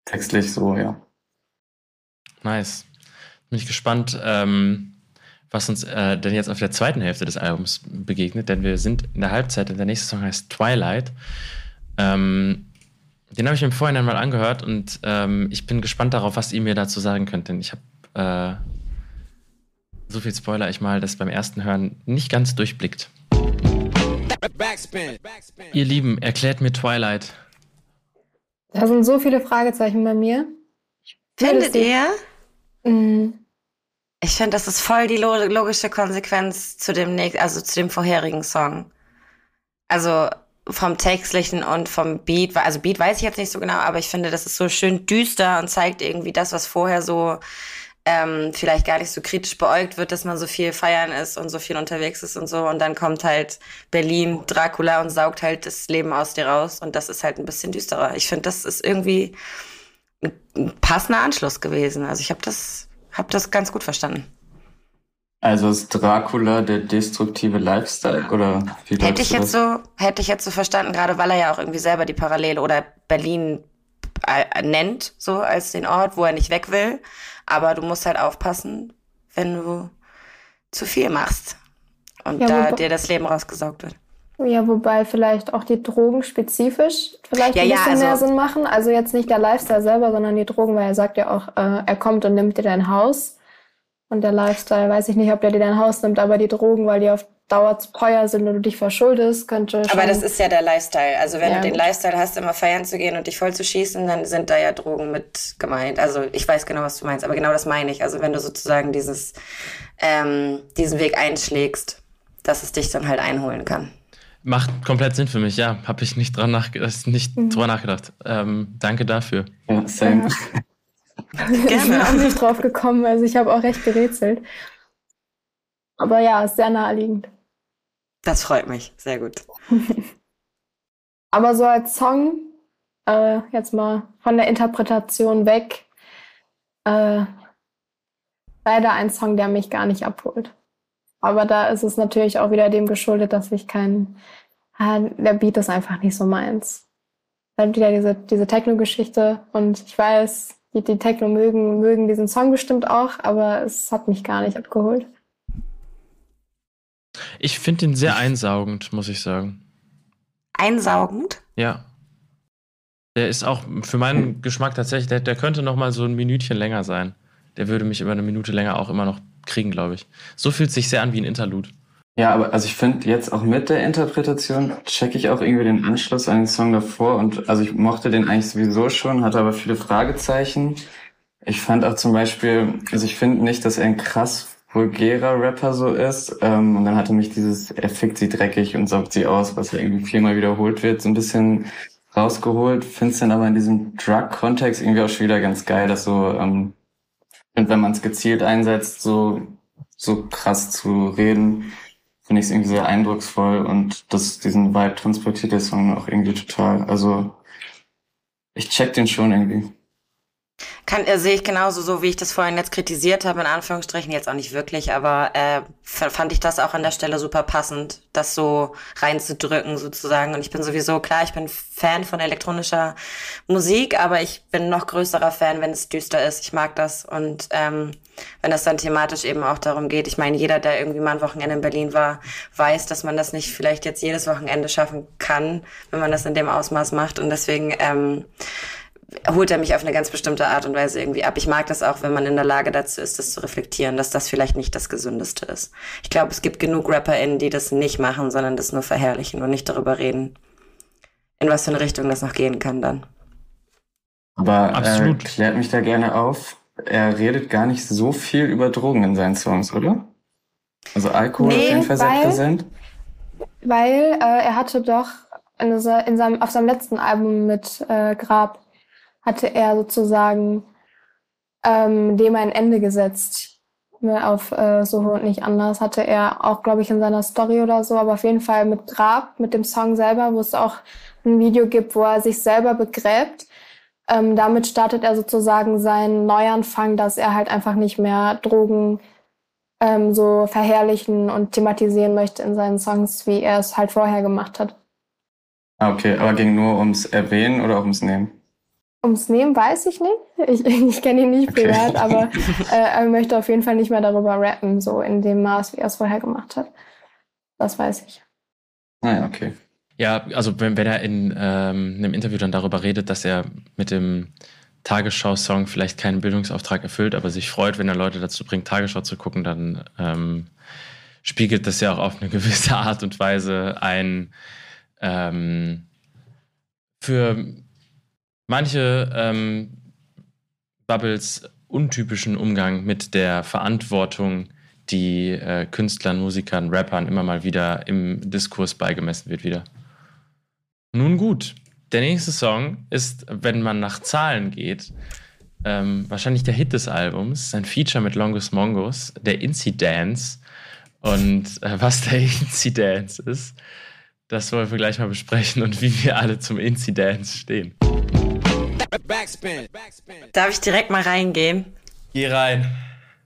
textlich so, ja. Nice. Bin ich gespannt, ähm, was uns äh, denn jetzt auf der zweiten Hälfte des Albums begegnet, denn wir sind in der Halbzeit und der nächste Song heißt Twilight. Ähm, den habe ich mir im Vorhinein mal angehört und ähm, ich bin gespannt darauf, was ihr mir dazu sagen könnt, denn ich habe äh, so viel Spoiler ich mal das beim ersten Hören nicht ganz durchblickt. Backspin. Ihr Lieben, erklärt mir Twilight. Da sind so viele Fragezeichen bei mir. Findet ihr? Mhm. Ich finde, das ist voll die logische Konsequenz zu dem nächsten, also zu dem vorherigen Song. Also vom Textlichen und vom Beat, also Beat weiß ich jetzt nicht so genau, aber ich finde, das ist so schön düster und zeigt irgendwie das, was vorher so ähm, vielleicht gar nicht so kritisch beäugt wird, dass man so viel feiern ist und so viel unterwegs ist und so. Und dann kommt halt Berlin, Dracula und saugt halt das Leben aus dir raus. Und das ist halt ein bisschen düsterer. Ich finde, das ist irgendwie ein passender Anschluss gewesen. Also ich habe das, hab das ganz gut verstanden. Also ist Dracula der destruktive Lifestyle oder wie hätte ich jetzt so hätte ich jetzt so verstanden, gerade weil er ja auch irgendwie selber die Parallele oder Berlin äh, nennt so als den Ort, wo er nicht weg will, aber du musst halt aufpassen, wenn du zu viel machst und ja, da dir das Leben rausgesaugt wird. Ja, wobei vielleicht auch die Drogen spezifisch vielleicht ja, ein bisschen ja, also, mehr Sinn machen. Also jetzt nicht der Lifestyle selber, sondern die Drogen, weil er sagt ja auch, äh, er kommt und nimmt dir dein Haus. Und der Lifestyle, weiß ich nicht, ob der dir dein Haus nimmt, aber die Drogen, weil die auf Dauer zu teuer sind und du dich verschuldest, könnte schon... Aber das ist ja der Lifestyle. Also wenn ja, du den Lifestyle hast, immer feiern zu gehen und dich voll zu schießen, dann sind da ja Drogen mit gemeint. Also ich weiß genau, was du meinst, aber genau das meine ich. Also wenn du sozusagen dieses, ähm, diesen Weg einschlägst, dass es dich dann halt einholen kann. Macht komplett Sinn für mich, ja. Habe ich nicht, dran nach, nicht mhm. drüber nachgedacht. Ähm, danke dafür. Ja, same. Gerne. Ich bin auch nicht drauf gekommen, also ich habe auch recht gerätselt. Aber ja, ist sehr naheliegend. Das freut mich, sehr gut. Aber so als Song, äh, jetzt mal von der Interpretation weg, äh, leider ein Song, der mich gar nicht abholt. Aber da ist es natürlich auch wieder dem geschuldet, dass ich kein, äh, der Beat ist einfach nicht so meins. Dann wieder diese, diese Techno-Geschichte und ich weiß, die, die Techno mögen, mögen diesen Song bestimmt auch, aber es hat mich gar nicht abgeholt. Ich finde ihn sehr einsaugend, muss ich sagen. Einsaugend? Ja. Der ist auch für meinen Geschmack tatsächlich, der, der könnte noch mal so ein Minütchen länger sein. Der würde mich über eine Minute länger auch immer noch kriegen, glaube ich. So fühlt sich sehr an wie ein Interlude. Ja, aber also ich finde jetzt auch mit der Interpretation checke ich auch irgendwie den Anschluss an den Song davor und also ich mochte den eigentlich sowieso schon, hatte aber viele Fragezeichen. Ich fand auch zum Beispiel, also ich finde nicht, dass er ein krass vulgärer Rapper so ist ähm, und dann hatte mich dieses, er fickt sie dreckig und saugt sie aus, was ja irgendwie viermal wiederholt wird, so ein bisschen rausgeholt. Find's dann aber in diesem Drug-Kontext irgendwie auch schon wieder ganz geil, dass so, ähm, und wenn man es gezielt einsetzt, so so krass zu reden finde ich es irgendwie sehr eindrucksvoll und das, diesen Vibe transportiert der Song auch irgendwie total. Also ich check den schon irgendwie. Kann, äh, sehe ich genauso, so wie ich das vorhin jetzt kritisiert habe, in Anführungsstrichen, jetzt auch nicht wirklich, aber äh, fand ich das auch an der Stelle super passend, das so reinzudrücken sozusagen. Und ich bin sowieso, klar, ich bin Fan von elektronischer Musik, aber ich bin noch größerer Fan, wenn es düster ist. Ich mag das. Und ähm, wenn das dann thematisch eben auch darum geht, ich meine, jeder, der irgendwie mal ein Wochenende in Berlin war, weiß, dass man das nicht vielleicht jetzt jedes Wochenende schaffen kann, wenn man das in dem Ausmaß macht. Und deswegen ähm, holt er mich auf eine ganz bestimmte Art und Weise irgendwie ab. Ich mag das auch, wenn man in der Lage dazu ist, das zu reflektieren, dass das vielleicht nicht das Gesündeste ist. Ich glaube, es gibt genug RapperInnen, die das nicht machen, sondern das nur verherrlichen und nicht darüber reden, in was für eine Richtung das noch gehen kann dann. Aber Absolut. Äh, klärt mich da gerne auf. Er redet gar nicht so viel über Drogen in seinen Songs, oder? Also Alkohol nee, auf jeden Fall sehr präsent. weil äh, er hatte doch in, in seinem, auf seinem letzten Album mit äh, Grab hatte er sozusagen ähm, dem ein Ende gesetzt. Ne, auf äh, So und nicht anders hatte er auch, glaube ich, in seiner Story oder so, aber auf jeden Fall mit Grab, mit dem Song selber, wo es auch ein Video gibt, wo er sich selber begräbt. Ähm, damit startet er sozusagen seinen Neuanfang, dass er halt einfach nicht mehr Drogen ähm, so verherrlichen und thematisieren möchte in seinen Songs, wie er es halt vorher gemacht hat. Ah, okay, aber ging nur ums Erwähnen oder ums Nehmen? Ums Nehmen weiß ich nicht. Ich, ich kenne ihn nicht privat, okay. aber äh, er möchte auf jeden Fall nicht mehr darüber rappen, so in dem Maß, wie er es vorher gemacht hat. Das weiß ich. Naja, ah okay. Ja, also wenn, wenn er in ähm, einem Interview dann darüber redet, dass er mit dem Tagesschau-Song vielleicht keinen Bildungsauftrag erfüllt, aber sich freut, wenn er Leute dazu bringt, Tagesschau zu gucken, dann ähm, spiegelt das ja auch auf eine gewisse Art und Weise ein ähm, für manche ähm, Bubbles untypischen Umgang mit der Verantwortung, die äh, Künstlern, Musikern, Rappern immer mal wieder im Diskurs beigemessen wird wieder. Nun gut, der nächste Song ist, wenn man nach Zahlen geht, ähm, wahrscheinlich der Hit des Albums, ein Feature mit Longus Mongus, der Incidence. Und äh, was der Incidence ist, das wollen wir gleich mal besprechen und wie wir alle zum Incidence stehen. Backspin. Darf ich direkt mal reingehen? Geh rein.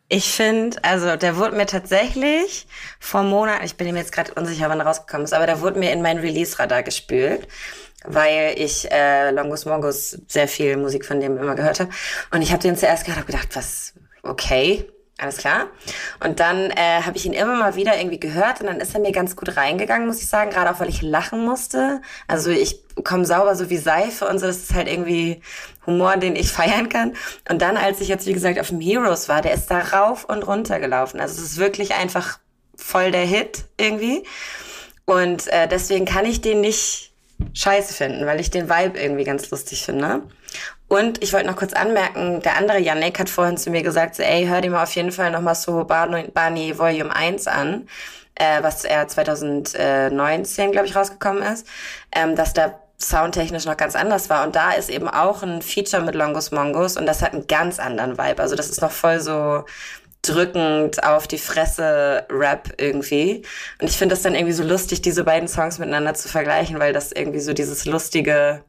Ich finde, also der wurde mir tatsächlich vor Monaten, ich bin ihm jetzt gerade unsicher, wann er rausgekommen ist, aber der wurde mir in mein Release-Radar gespült, weil ich äh, Longus Mongus sehr viel Musik von dem immer gehört habe. Und ich habe den zuerst gehört, habe gedacht, was, okay, alles klar. Und dann äh, habe ich ihn immer mal wieder irgendwie gehört und dann ist er mir ganz gut reingegangen, muss ich sagen, gerade auch weil ich lachen musste. Also ich komme sauber so wie Seife und so, das ist halt irgendwie Humor, den ich feiern kann. Und dann, als ich jetzt, wie gesagt, auf dem Heroes war, der ist da rauf und runter gelaufen. Also es ist wirklich einfach voll der Hit irgendwie. Und äh, deswegen kann ich den nicht scheiße finden, weil ich den Vibe irgendwie ganz lustig finde. Und ich wollte noch kurz anmerken, der andere Yannick hat vorhin zu mir gesagt, so, ey, hör dir mal auf jeden Fall nochmal so Barney Volume 1 an, äh, was er 2019, glaube ich, rausgekommen ist, ähm, dass da soundtechnisch noch ganz anders war. Und da ist eben auch ein Feature mit Longus Mongus und das hat einen ganz anderen Vibe. Also das ist noch voll so drückend auf die Fresse Rap irgendwie. Und ich finde das dann irgendwie so lustig, diese beiden Songs miteinander zu vergleichen, weil das irgendwie so dieses lustige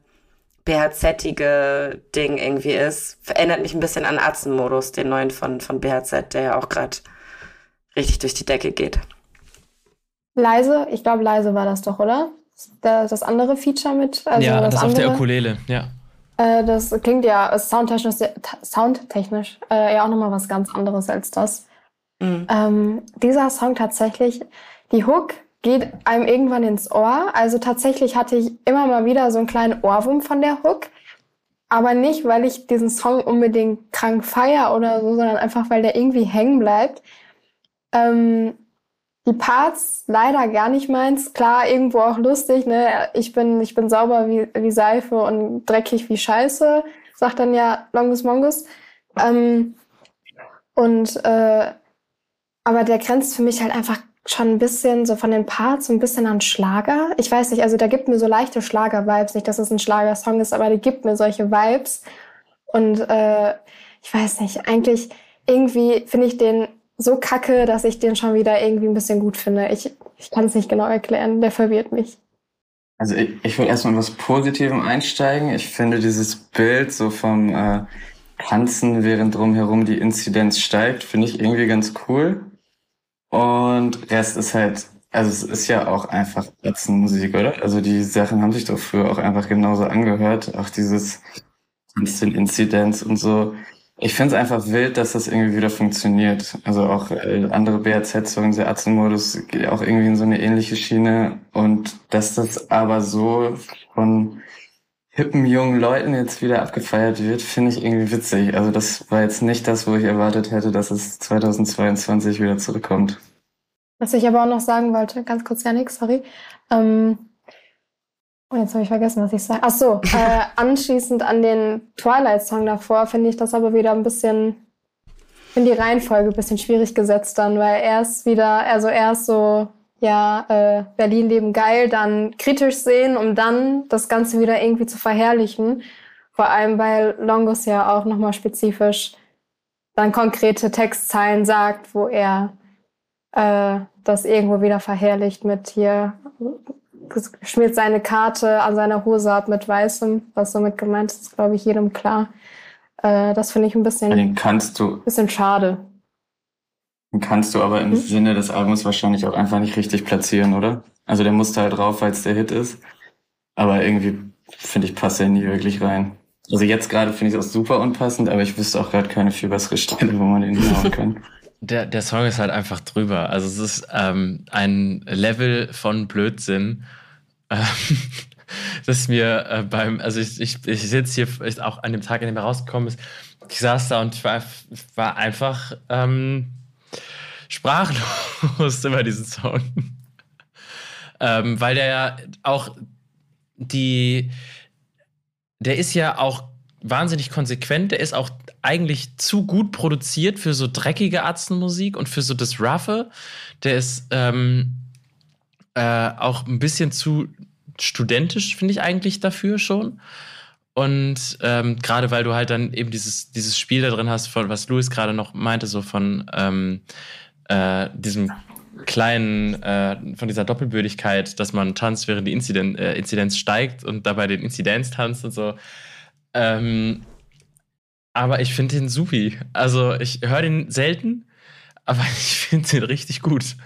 BHZ-ige Ding irgendwie ist. Erinnert mich ein bisschen an Atzenmodus, den neuen von, von BHZ, der ja auch gerade richtig durch die Decke geht. Leise, ich glaube, leise war das doch, oder? Das, das andere Feature mit. Also ja, das, das auf der Ukulele, ja. Äh, das klingt ja soundtechnisch, soundtechnisch äh, ja auch nochmal was ganz anderes als das. Mhm. Ähm, dieser Song tatsächlich, die Hook geht einem irgendwann ins Ohr. Also tatsächlich hatte ich immer mal wieder so einen kleinen Ohrwurm von der Hook. Aber nicht, weil ich diesen Song unbedingt krank feier oder so, sondern einfach, weil der irgendwie hängen bleibt. Ähm, die Parts leider gar nicht meins. Klar, irgendwo auch lustig, ne? Ich bin, ich bin sauber wie, wie Seife und dreckig wie Scheiße, sagt dann ja Longus Mongus. Ähm, und äh, aber der grenzt für mich halt einfach schon ein bisschen so von den Parts so ein bisschen an Schlager. Ich weiß nicht, also da gibt mir so leichte Schlager-Vibes. Nicht, dass es ein Schlagersong ist, aber die gibt mir solche Vibes. Und äh, ich weiß nicht, eigentlich irgendwie finde ich den so kacke, dass ich den schon wieder irgendwie ein bisschen gut finde. Ich, ich kann es nicht genau erklären, der verwirrt mich. Also ich, ich will erstmal was Positivem einsteigen. Ich finde dieses Bild so vom äh, Tanzen, während drumherum die Inzidenz steigt, finde ich irgendwie ganz cool. Und Rest ist halt, also es ist ja auch einfach Musik, oder? Also die Sachen haben sich doch früher auch einfach genauso angehört. Auch dieses Instant Inzidenz und so. Ich finde es einfach wild, dass das irgendwie wieder funktioniert. Also auch äh, andere BAZ-Songs, der Atzenmodus geht auch irgendwie in so eine ähnliche Schiene. Und dass das aber so von hippen jungen Leuten jetzt wieder abgefeiert wird, finde ich irgendwie witzig. Also das war jetzt nicht das, wo ich erwartet hätte, dass es 2022 wieder zurückkommt. Was ich aber auch noch sagen wollte, ganz kurz, Janik, sorry. Ähm, oh, jetzt habe ich vergessen, was ich sage. Ach so, äh, anschließend an den Twilight-Song davor finde ich das aber wieder ein bisschen, finde die Reihenfolge ein bisschen schwierig gesetzt dann, weil er ist wieder, also er ist so ja äh, Berlin leben geil dann kritisch sehen, um dann das Ganze wieder irgendwie zu verherrlichen. Vor allem, weil Longus ja auch nochmal spezifisch dann konkrete Textzeilen sagt, wo er äh, das irgendwo wieder verherrlicht mit hier schmiert seine Karte an seiner Hose ab mit weißem, was somit gemeint ist, ist glaube ich jedem klar. Äh, das finde ich ein bisschen, Den kannst du, bisschen schade. den kannst du aber im Hm? Sinne des Albums wahrscheinlich auch einfach nicht richtig platzieren, oder? Also der musste halt drauf, weil es der Hit ist. Aber irgendwie, finde ich, passt er nie wirklich rein. Also jetzt gerade finde ich es auch super unpassend, aber ich wüsste auch gerade keine viel bessere Stelle, wo man den hinhauen kann. Der, der Song ist halt einfach drüber. Also es ist ähm, ein Level von Blödsinn, ähm, das mir äh, beim, also ich, ich, ich sitze hier ich, auch an dem Tag, an dem er rausgekommen ist, ich saß da und war, war einfach ähm, sprachlos über diesen Song. ähm, weil der ja auch die, der ist ja auch wahnsinnig konsequent, der ist auch eigentlich zu gut produziert für so dreckige Arzenmusik und für so das Ruffe. Der ist ähm, äh, auch ein bisschen zu studentisch, finde ich eigentlich dafür schon. Und ähm, gerade weil du halt dann eben dieses, dieses Spiel da drin hast, von was Louis gerade noch meinte, so von ähm, äh, diesem kleinen, äh, von dieser Doppelbödigkeit, dass man tanzt, während die Inziden äh, Inzidenz steigt und dabei den Inzidenz tanzt und so. Ähm, aber ich finde den supi. Also ich höre den selten, aber ich finde den richtig gut.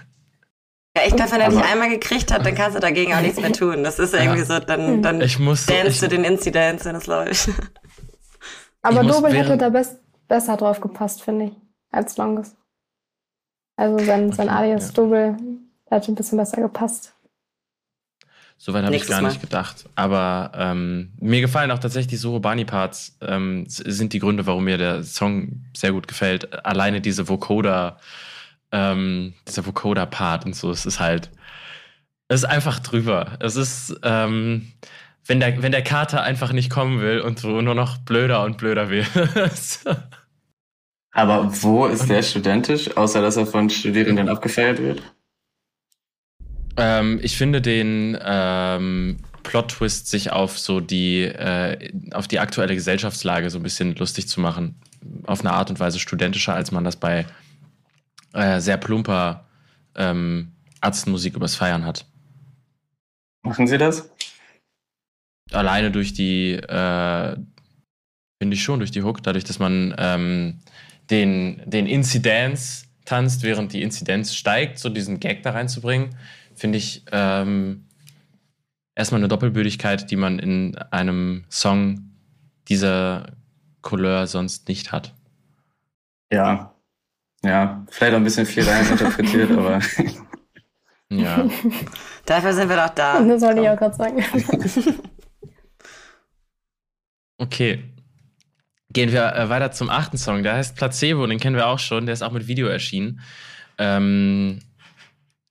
Ja, ich glaube, wenn er dich einmal gekriegt hat, dann kannst du dagegen auch nichts mehr tun. Das ist irgendwie so, dann, dann Ich muss dance du ich- den Inzidenz, wenn es läuft. Aber Ich Dobel hätte da best, besser drauf gepasst, finde ich, als Longus. Also sein, sein Okay, Alias ja. Dobel der hat ein bisschen besser gepasst. Soweit habe ich gar Mal. nicht gedacht. Aber ähm, mir gefallen auch tatsächlich die Sorobani-Parts, ähm, sind die Gründe, warum mir der Song sehr gut gefällt. Alleine diese Vocoder, ähm, dieser Vocoder-Part und so, es ist halt, es ist einfach drüber. Es ist, ähm, wenn der, wenn der Kater einfach nicht kommen will und so nur noch blöder und blöder wird. Aber wo ist der studentisch, außer dass er von Studierenden abgefeiert wird? Ähm, ich finde den ähm, Plot-Twist, sich auf so die, äh, auf die aktuelle Gesellschaftslage so ein bisschen lustig zu machen, auf eine Art und Weise studentischer, als man das bei äh, sehr plumper ähm, Arztmusik übers Feiern hat. Machen Sie das? Alleine durch die, äh, finde ich schon, durch die Hook, dadurch, dass man ähm, den, den Inzidenz tanzt, während die Inzidenz steigt, so diesen Gag da reinzubringen, finde ich ähm, erstmal eine Doppelbödigkeit, die man in einem Song dieser Couleur sonst nicht hat. Ja. Ja, vielleicht auch ein bisschen viel rein interpretiert, aber Ja. Dafür sind wir doch da. das wollte ich auch gerade sagen. Okay. Gehen wir äh, weiter zum achten Song. Der heißt Placebo, den kennen wir auch schon. Der ist auch mit Video erschienen. Ähm,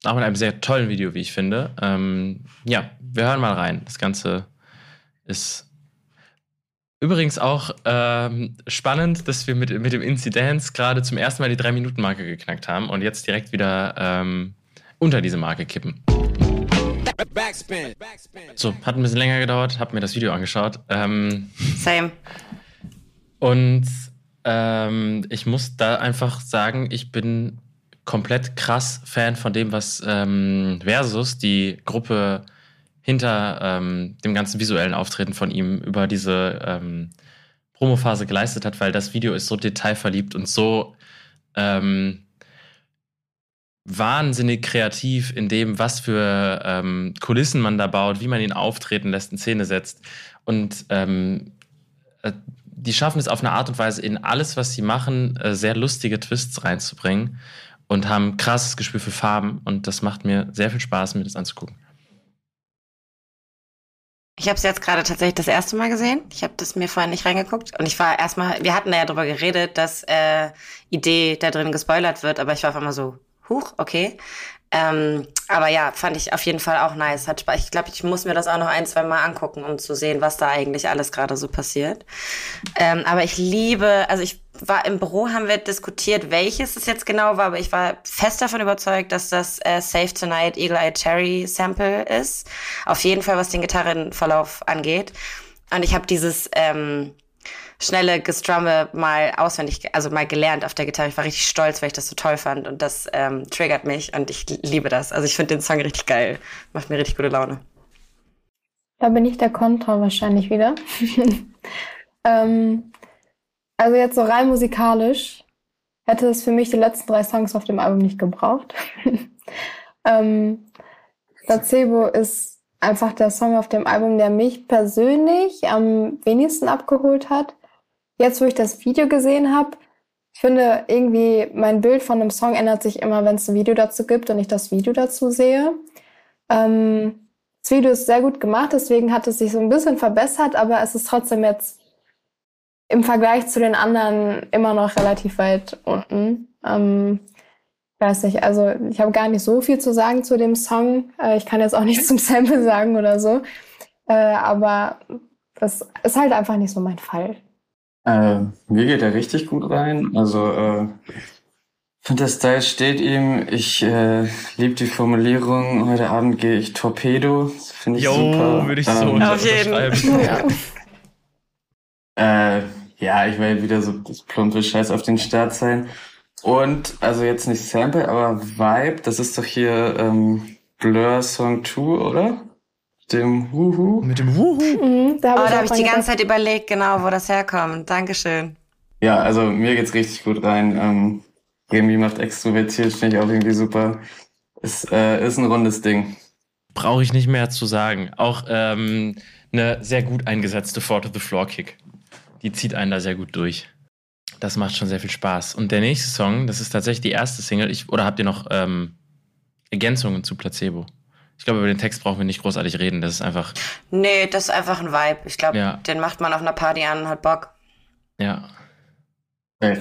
auch mit einem sehr tollen Video, wie ich finde. Ähm, ja, wir hören mal rein. Das Ganze ist übrigens auch ähm, spannend, dass wir mit, mit dem Inzidenz gerade zum ersten Mal die 3-Minuten-Marke geknackt haben und jetzt direkt wieder ähm, unter diese Marke kippen. So, hat ein bisschen länger gedauert, hab mir das Video angeschaut. Ähm, Same. und ähm, ich muss da einfach sagen, ich bin komplett krass Fan von dem, was ähm, Versus, die Gruppe hinter ähm, dem ganzen visuellen Auftreten von ihm über diese ähm, Promophase geleistet hat, weil das Video ist so detailverliebt und so ähm, wahnsinnig kreativ in dem, was für ähm, Kulissen man da baut, wie man ihn auftreten lässt, in Szene setzt. Und ähm, äh, die schaffen es auf eine Art und Weise, in alles, was sie machen, äh, sehr lustige Twists reinzubringen und haben krasses Gespür für Farben. Und das macht mir sehr viel Spaß, mir das anzugucken. Ich habe es jetzt gerade tatsächlich das erste Mal gesehen. Ich habe das mir vorhin nicht reingeguckt. Und ich war erstmal, wir hatten da ja drüber geredet, dass äh, Idee da drin gespoilert wird, aber ich war auf einmal so, huch, okay. Ähm, aber ja, fand ich auf jeden Fall auch nice. Hat Spaß. Ich glaube, ich muss mir das auch noch ein, zwei Mal angucken, um zu sehen, was da eigentlich alles gerade so passiert. Ähm, aber ich liebe, also ich war im Büro, haben wir diskutiert, welches es jetzt genau war, aber ich war fest davon überzeugt, dass das äh, Save Tonight Eagle Eye Cherry Sample ist. Auf jeden Fall, was den Gitarrenverlauf angeht. Und ich habe dieses ähm, schnelle Gestrumme mal auswendig, also mal gelernt auf der Gitarre. Ich war richtig stolz, weil ich das so toll fand und das ähm, triggert mich und ich liebe das. Also ich finde den Song richtig geil. Macht mir richtig gute Laune. Da bin ich der Kontra wahrscheinlich wieder. ähm, also jetzt so rein musikalisch hätte es für mich die letzten drei Songs auf dem Album nicht gebraucht. ähm, Placebo ist einfach der Song auf dem Album, der mich persönlich am wenigsten abgeholt hat jetzt, wo ich das Video gesehen habe, ich finde irgendwie, mein Bild von einem Song ändert sich immer, wenn es ein Video dazu gibt und ich das Video dazu sehe. Ähm, das Video ist sehr gut gemacht, deswegen hat es sich so ein bisschen verbessert, aber es ist trotzdem jetzt im Vergleich zu den anderen immer noch relativ weit unten. Ähm, weiß nicht, also ich habe gar nicht so viel zu sagen zu dem Song. Äh, ich kann jetzt auch nichts zum Sample sagen oder so. Äh, aber das ist halt einfach nicht so mein Fall. Äh, mir geht er richtig gut rein. Also äh, finde der Style steht ihm. Ich äh, liebe die Formulierung. Heute Abend gehe ich Torpedo. Finde ich Jo, super. würde ich so Ähm, unter- Auf jeden. unterschreiben. Äh, ja, ich will wieder so das plumpe Scheiß auf den Start sein. Und, also jetzt nicht Sample, aber Vibe, das ist doch hier ähm, Blur Song 2, oder? Dem Huhu. Mit dem Wuhu. Mhm, da Oh, habe ich, da auch habe ich die ganze Zeit überlegt, genau, wo das herkommt. Dankeschön. Ja, also mir geht's richtig gut rein. Ähm, Remy macht extrovertiert, finde ich auch irgendwie super. Ist, äh, ist ein rundes Ding. Brauche ich nicht mehr zu sagen. Auch ähm, eine sehr gut eingesetzte Four to the Floor Kick. Die zieht einen da sehr gut durch. Das macht schon sehr viel Spaß. Und der nächste Song, das ist tatsächlich die erste Single. Ich, oder habt ihr noch ähm, Ergänzungen zu Placebo? Ich glaube, über den Text brauchen wir nicht großartig reden. Das ist einfach, Nee, das ist einfach ein Vibe. Ich glaube, Ja. den macht man auf einer Party an und hat Bock. ja. Hey.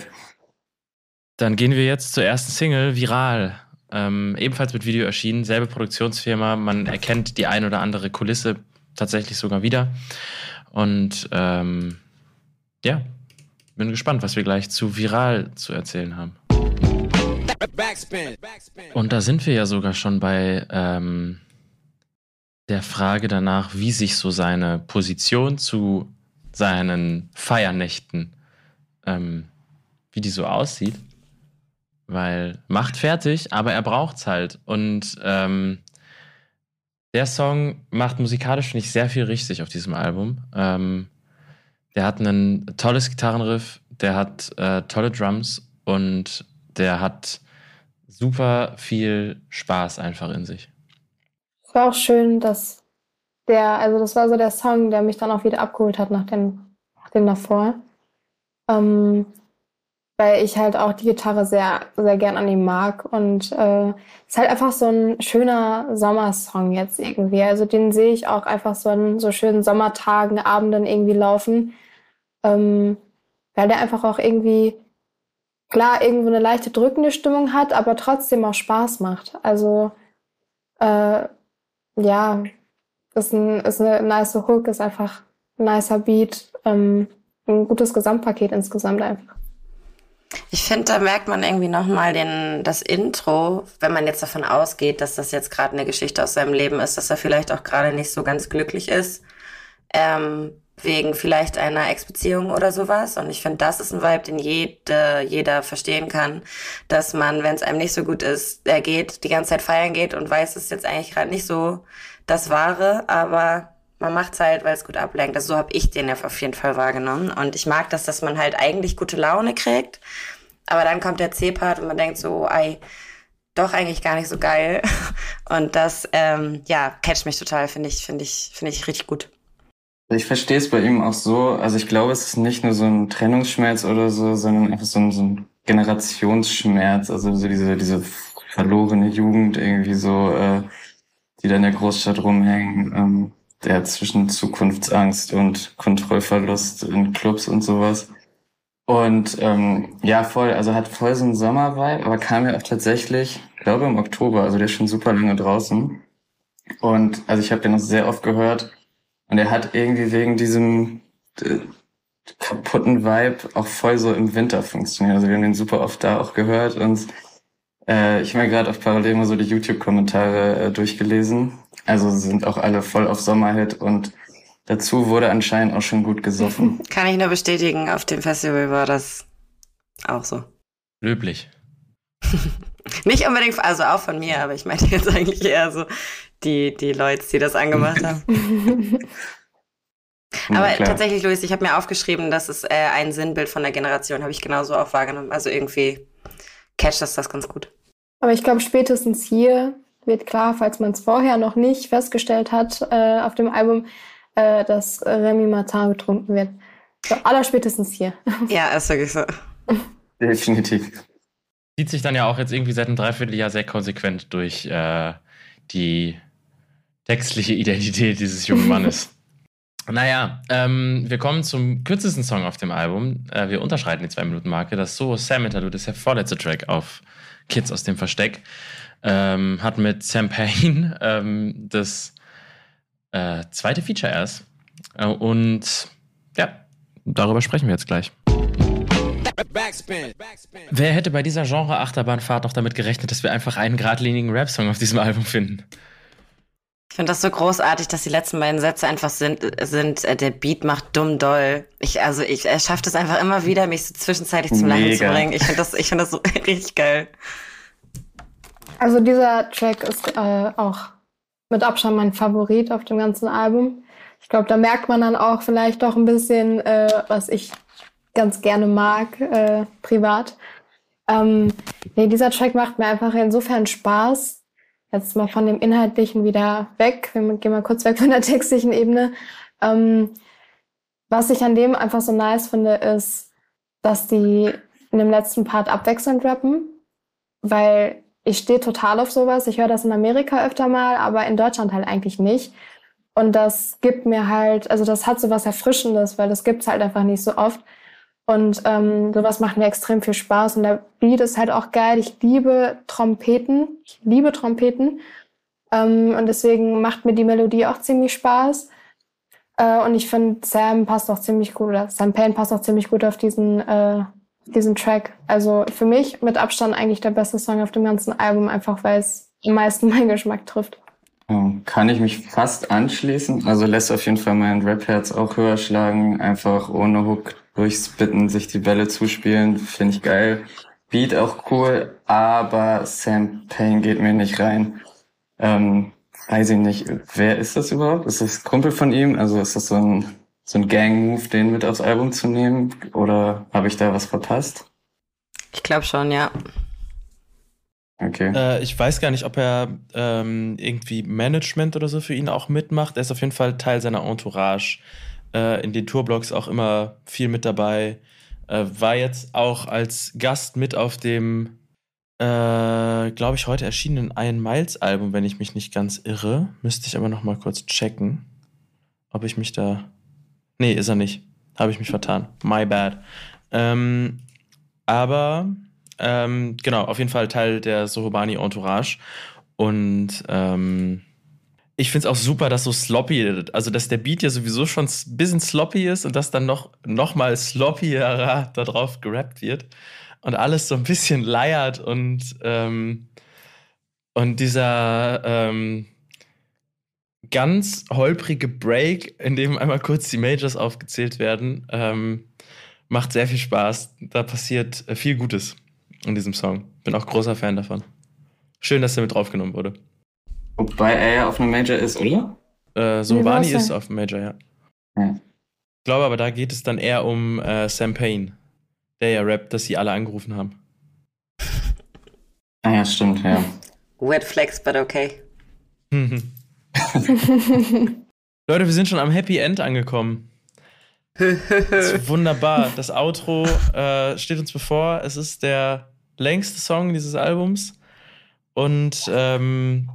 Dann gehen wir jetzt zur ersten Single, Viral. Ähm, ebenfalls mit Video erschienen, selbe Produktionsfirma. Man erkennt die ein oder andere Kulisse tatsächlich sogar wieder. Und ähm, ja, bin gespannt, was wir gleich zu Viral zu erzählen haben. Und da sind wir ja sogar schon bei ähm, der Frage danach, wie sich so seine Position zu seinen Feiernächten, ähm, wie die so aussieht. Weil macht fertig, aber er braucht's halt. Und ähm, der Song macht musikalisch, ich, sehr viel richtig auf diesem Album. Ähm, der hat ein tolles Gitarrenriff, der hat äh, tolle Drums und der hat super viel Spaß einfach in sich. War auch schön, dass der, also das war so der Song, der mich dann auch wieder abgeholt hat nach dem, nach dem davor. Ähm, weil ich halt auch die Gitarre sehr, sehr gern an ihm mag. Und äh, es ist halt einfach so ein schöner Sommersong jetzt irgendwie. Also den sehe ich auch einfach so an so schönen Sommertagen, Abenden irgendwie laufen. Ähm, weil der einfach auch irgendwie, klar, irgendwo eine leichte drückende Stimmung hat, aber trotzdem auch Spaß macht. Also äh, ja, ist, ein, ist eine nice Hook, ist einfach ein nicer Beat, ähm, ein gutes Gesamtpaket insgesamt einfach. Ich finde, da merkt man irgendwie nochmal den, das Intro, wenn man jetzt davon ausgeht, dass das jetzt gerade eine Geschichte aus seinem Leben ist, dass er vielleicht auch gerade nicht so ganz glücklich ist, ähm, wegen vielleicht einer Ex-Beziehung oder sowas. Und ich finde, das ist ein Vibe, den jede, jeder verstehen kann, dass man, wenn es einem nicht so gut ist, er geht, die ganze Zeit feiern geht und weiß, es ist jetzt eigentlich gerade nicht so das Wahre, aber man macht's halt, weil es gut ablenkt. Also so habe ich den ja auf jeden Fall wahrgenommen. Und ich mag das, dass man halt eigentlich gute Laune kriegt. Aber dann kommt der C-Part und man denkt so, ei, doch eigentlich gar nicht so geil. Und das, ähm, ja, catcht mich total, finde ich, finde ich, finde ich richtig gut. Ich verstehe es bei ihm auch so. Also ich glaube, es ist nicht nur so ein Trennungsschmerz oder so, sondern einfach so ein, so ein Generationsschmerz. Also so diese, diese verlorene Jugend irgendwie so, äh, die da in der Großstadt rumhängen. Ähm, der zwischen Zukunftsangst und Kontrollverlust in Clubs und sowas. Und ähm, ja, voll, also hat voll so einen Sommervibe, aber kam ja auch tatsächlich, ich glaube im Oktober, also der ist schon super lange draußen. Und also ich habe den noch sehr oft gehört und er hat irgendwie wegen diesem äh, kaputten Vibe auch voll so im Winter funktioniert. Also wir haben den super oft da auch gehört und äh, ich habe mir gerade auf parallel mal so die YouTube-Kommentare äh, durchgelesen. Also sind auch alle voll auf Sommerhit und dazu wurde anscheinend auch schon gut gesoffen. Kann ich nur bestätigen, auf dem Festival war das auch so. Löblich. Nicht unbedingt, also auch von mir, aber ich meinte jetzt eigentlich eher so die, die Leute, die das angemacht haben. aber klar. tatsächlich, Luis, ich habe mir aufgeschrieben, das ist äh, ein Sinnbild von der Generation, habe ich genauso auch wahrgenommen. Also irgendwie catcht das das ganz gut. Aber ich glaube, spätestens hier wird klar, falls man es vorher noch nicht festgestellt hat äh, auf dem Album, äh, dass Remy Martin betrunken wird. So, allerspätestens hier. Ja, ist wirklich so. Definitiv. Zieht sich dann ja auch jetzt irgendwie seit einem Dreivierteljahr sehr konsequent durch äh, die textliche Identität dieses jungen Mannes. naja, ähm, wir kommen zum kürzesten Song auf dem Album. Äh, wir unterschreiten die Zwei-Minuten-Marke. Das So Sam Interlude ist der vorletzte Track auf Kids aus dem Versteck. Ähm, hat mit Sam Payne ähm, das äh, zweite Feature erst. Äh, und ja, darüber sprechen wir jetzt gleich. Wer hätte bei dieser Genre-Achterbahnfahrt noch damit gerechnet, dass wir einfach einen geradlinigen Rap-Song auf diesem Album finden? Ich finde das so großartig, dass die letzten beiden Sätze einfach sind, sind äh, der Beat macht dumm doll. Ich, also ich, er schafft es einfach immer wieder, mich so zwischenzeitlich zum Lachen zu bringen. Ich finde das, ich finde das so richtig geil. Also dieser Track ist äh, auch mit Abstand mein Favorit auf dem ganzen Album. Ich glaube, da merkt man dann auch vielleicht doch ein bisschen, äh, was ich ganz gerne mag, äh, privat. Ähm, nee, dieser Track macht mir einfach insofern Spaß. Jetzt mal von dem Inhaltlichen wieder weg. Wir gehen mal kurz weg von der textlichen Ebene. Ähm, was ich an dem einfach so nice finde, ist, dass die in dem letzten Part abwechselnd rappen, weil ich stehe total auf sowas. Ich höre das in Amerika öfter mal, aber in Deutschland halt eigentlich nicht. Und das gibt mir halt, also das hat so was Erfrischendes, weil das gibt's halt einfach nicht so oft. Und ähm, sowas macht mir extrem viel Spaß. Und der Beat ist halt auch geil. Ich liebe Trompeten. Ich liebe Trompeten. Ähm, und deswegen macht mir die Melodie auch ziemlich Spaß. Äh, und ich finde, Sam passt auch ziemlich gut, oder Sam Payne passt auch ziemlich gut auf diesen, äh, diesen Track. Also für mich mit Abstand eigentlich der beste Song auf dem ganzen Album, einfach weil es am meisten meinen Geschmack trifft. Kann ich mich fast anschließen. Also lässt auf jeden Fall mein Rap-Herz auch höher schlagen. Einfach ohne Hook durchspitten, sich die Bälle zuspielen, finde ich geil. Beat auch cool, aber Sam Payne geht mir nicht rein. Ähm, weiß ich nicht, wer ist das überhaupt? Ist das ein Kumpel von ihm? Also ist das so ein, so ein Gang-Move, den mit aufs Album zu nehmen? Oder habe ich da was verpasst? Ich glaube schon, ja. Okay. Äh, ich weiß gar nicht, ob er ähm, irgendwie Management oder so für ihn auch mitmacht. Er ist auf jeden Fall Teil seiner Entourage. Äh, in den Tourblogs auch immer viel mit dabei. Äh, war jetzt auch als Gast mit auf dem, äh, glaube ich, heute erschienenen Iron Miles Album, wenn ich mich nicht ganz irre. Müsste ich aber noch mal kurz checken, ob ich mich da. Nee, ist er nicht. Habe ich mich vertan. My bad. Ähm, aber ähm, genau, auf jeden Fall Teil der Sohobani Entourage. Und ähm, ich finde es auch super, dass so sloppy, also dass der Beat ja sowieso schon ein bisschen sloppy ist und dass dann noch, noch mal sloppierer da drauf gerappt wird. Und alles so ein bisschen leiert und, ähm, und dieser ähm, ganz holprige Break, in dem einmal kurz die Majors aufgezählt werden, ähm, macht sehr viel Spaß. Da passiert äh, viel Gutes in diesem Song. Bin auch großer Fan davon. Schön, dass er mit draufgenommen wurde. Wobei er ja auf einem Major ist, oder? Äh, Sovani ist auf dem Major, ja. Ja. Ich glaube aber, da geht es dann eher um äh, Sam Payne, der ja rappt, dass sie alle angerufen haben. Ah ja, stimmt, ja. Weird flex, but okay. Leute, wir sind schon am Happy End angekommen. Das ist wunderbar. Das Outro äh, steht uns bevor. Es ist der längste Song dieses Albums. Und ähm,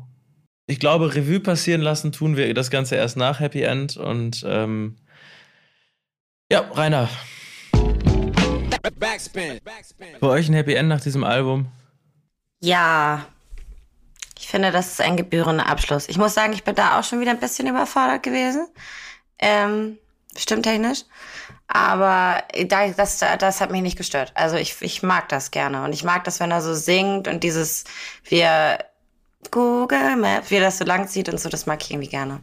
ich glaube, Revue passieren lassen tun wir das Ganze erst nach Happy End. Und ähm, ja, Rainer, Backspin. Für euch ein Happy End nach diesem Album? Ja. Ich finde, das ist ein gebührender Abschluss. Ich muss sagen, ich bin da auch schon wieder ein bisschen überfordert gewesen. Ähm, stimmtechnisch. Aber das, das hat mich nicht gestört. Also ich, ich mag das gerne. Und ich mag das, wenn er so singt und dieses, wie er Google Maps, wie das so lang zieht und so, das mag ich irgendwie gerne.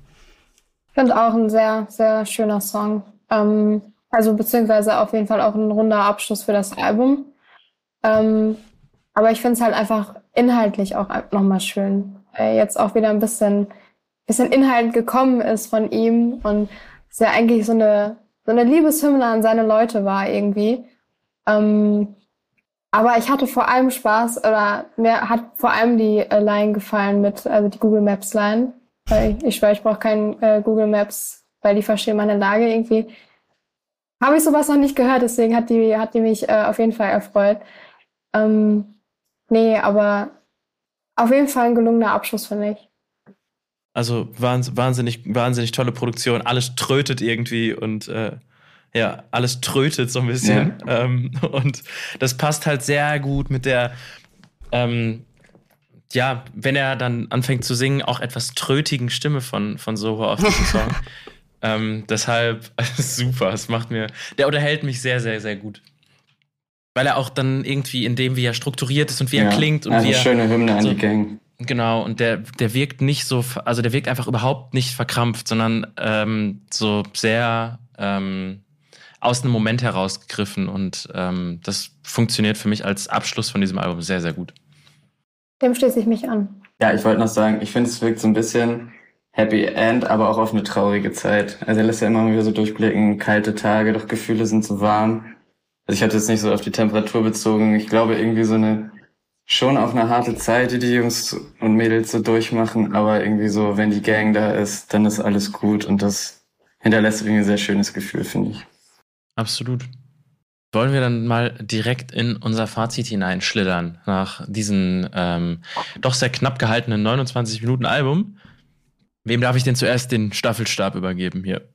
Ich finde auch ein sehr, sehr schöner Song. Ähm, also beziehungsweise auf jeden Fall auch ein runder Abschluss für das Album. Ähm, aber ich finde es halt einfach inhaltlich auch nochmal schön. Weil jetzt auch wieder ein bisschen, bisschen Inhalt gekommen ist von ihm und es ja eigentlich so eine, so eine Liebeshymne an seine Leute war irgendwie. Ähm, aber ich hatte vor allem Spaß oder mir hat vor allem die äh, Line gefallen mit, also die Google Maps Line. Weil ich, schwöre, ich brauche keinen äh, Google Maps, weil die verstehen meine Lage irgendwie. Habe ich sowas noch nicht gehört, deswegen hat die, hat die mich äh, auf jeden Fall erfreut. Ähm, nee, aber auf jeden Fall ein gelungener Abschluss, finde ich. Also wahnsinnig, wahnsinnig tolle Produktion. Alles trötet irgendwie und äh, ja, alles trötet so ein bisschen. Ja. Ähm, und das passt halt sehr gut mit der, ähm, ja, wenn er dann anfängt zu singen, auch etwas trötigen Stimme von, von Soho auf diesem Song. ähm, deshalb super, es macht mir, der unterhält mich sehr, sehr, sehr gut. Weil er auch dann irgendwie in dem, wie er strukturiert ist und wie ja, er klingt und also wie er. schöne Hymne an so, die Gang. Genau, und der, der wirkt nicht so, also der wirkt einfach überhaupt nicht verkrampft, sondern ähm, so sehr ähm, aus einem Moment herausgegriffen und ähm, das funktioniert für mich als Abschluss von diesem Album sehr, sehr gut. Dem schließe ich mich an. Ja, ich wollte noch sagen, ich finde, es wirkt so ein bisschen Happy End, aber auch auf eine traurige Zeit. Also er lässt ja immer wieder so durchblicken, kalte Tage, doch Gefühle sind zu warm. Also ich hatte jetzt nicht so auf die Temperatur bezogen. Ich glaube irgendwie so eine, schon auf eine harte Zeit, die die Jungs und Mädels so durchmachen, aber irgendwie so, wenn die Gang da ist, dann ist alles gut und das hinterlässt irgendwie ein sehr schönes Gefühl, finde ich. Absolut. Wollen wir dann mal direkt in unser Fazit hineinschlittern nach diesem ähm, doch sehr knapp gehaltenen 29 Minuten Album? Wem darf ich denn zuerst den Staffelstab übergeben hier?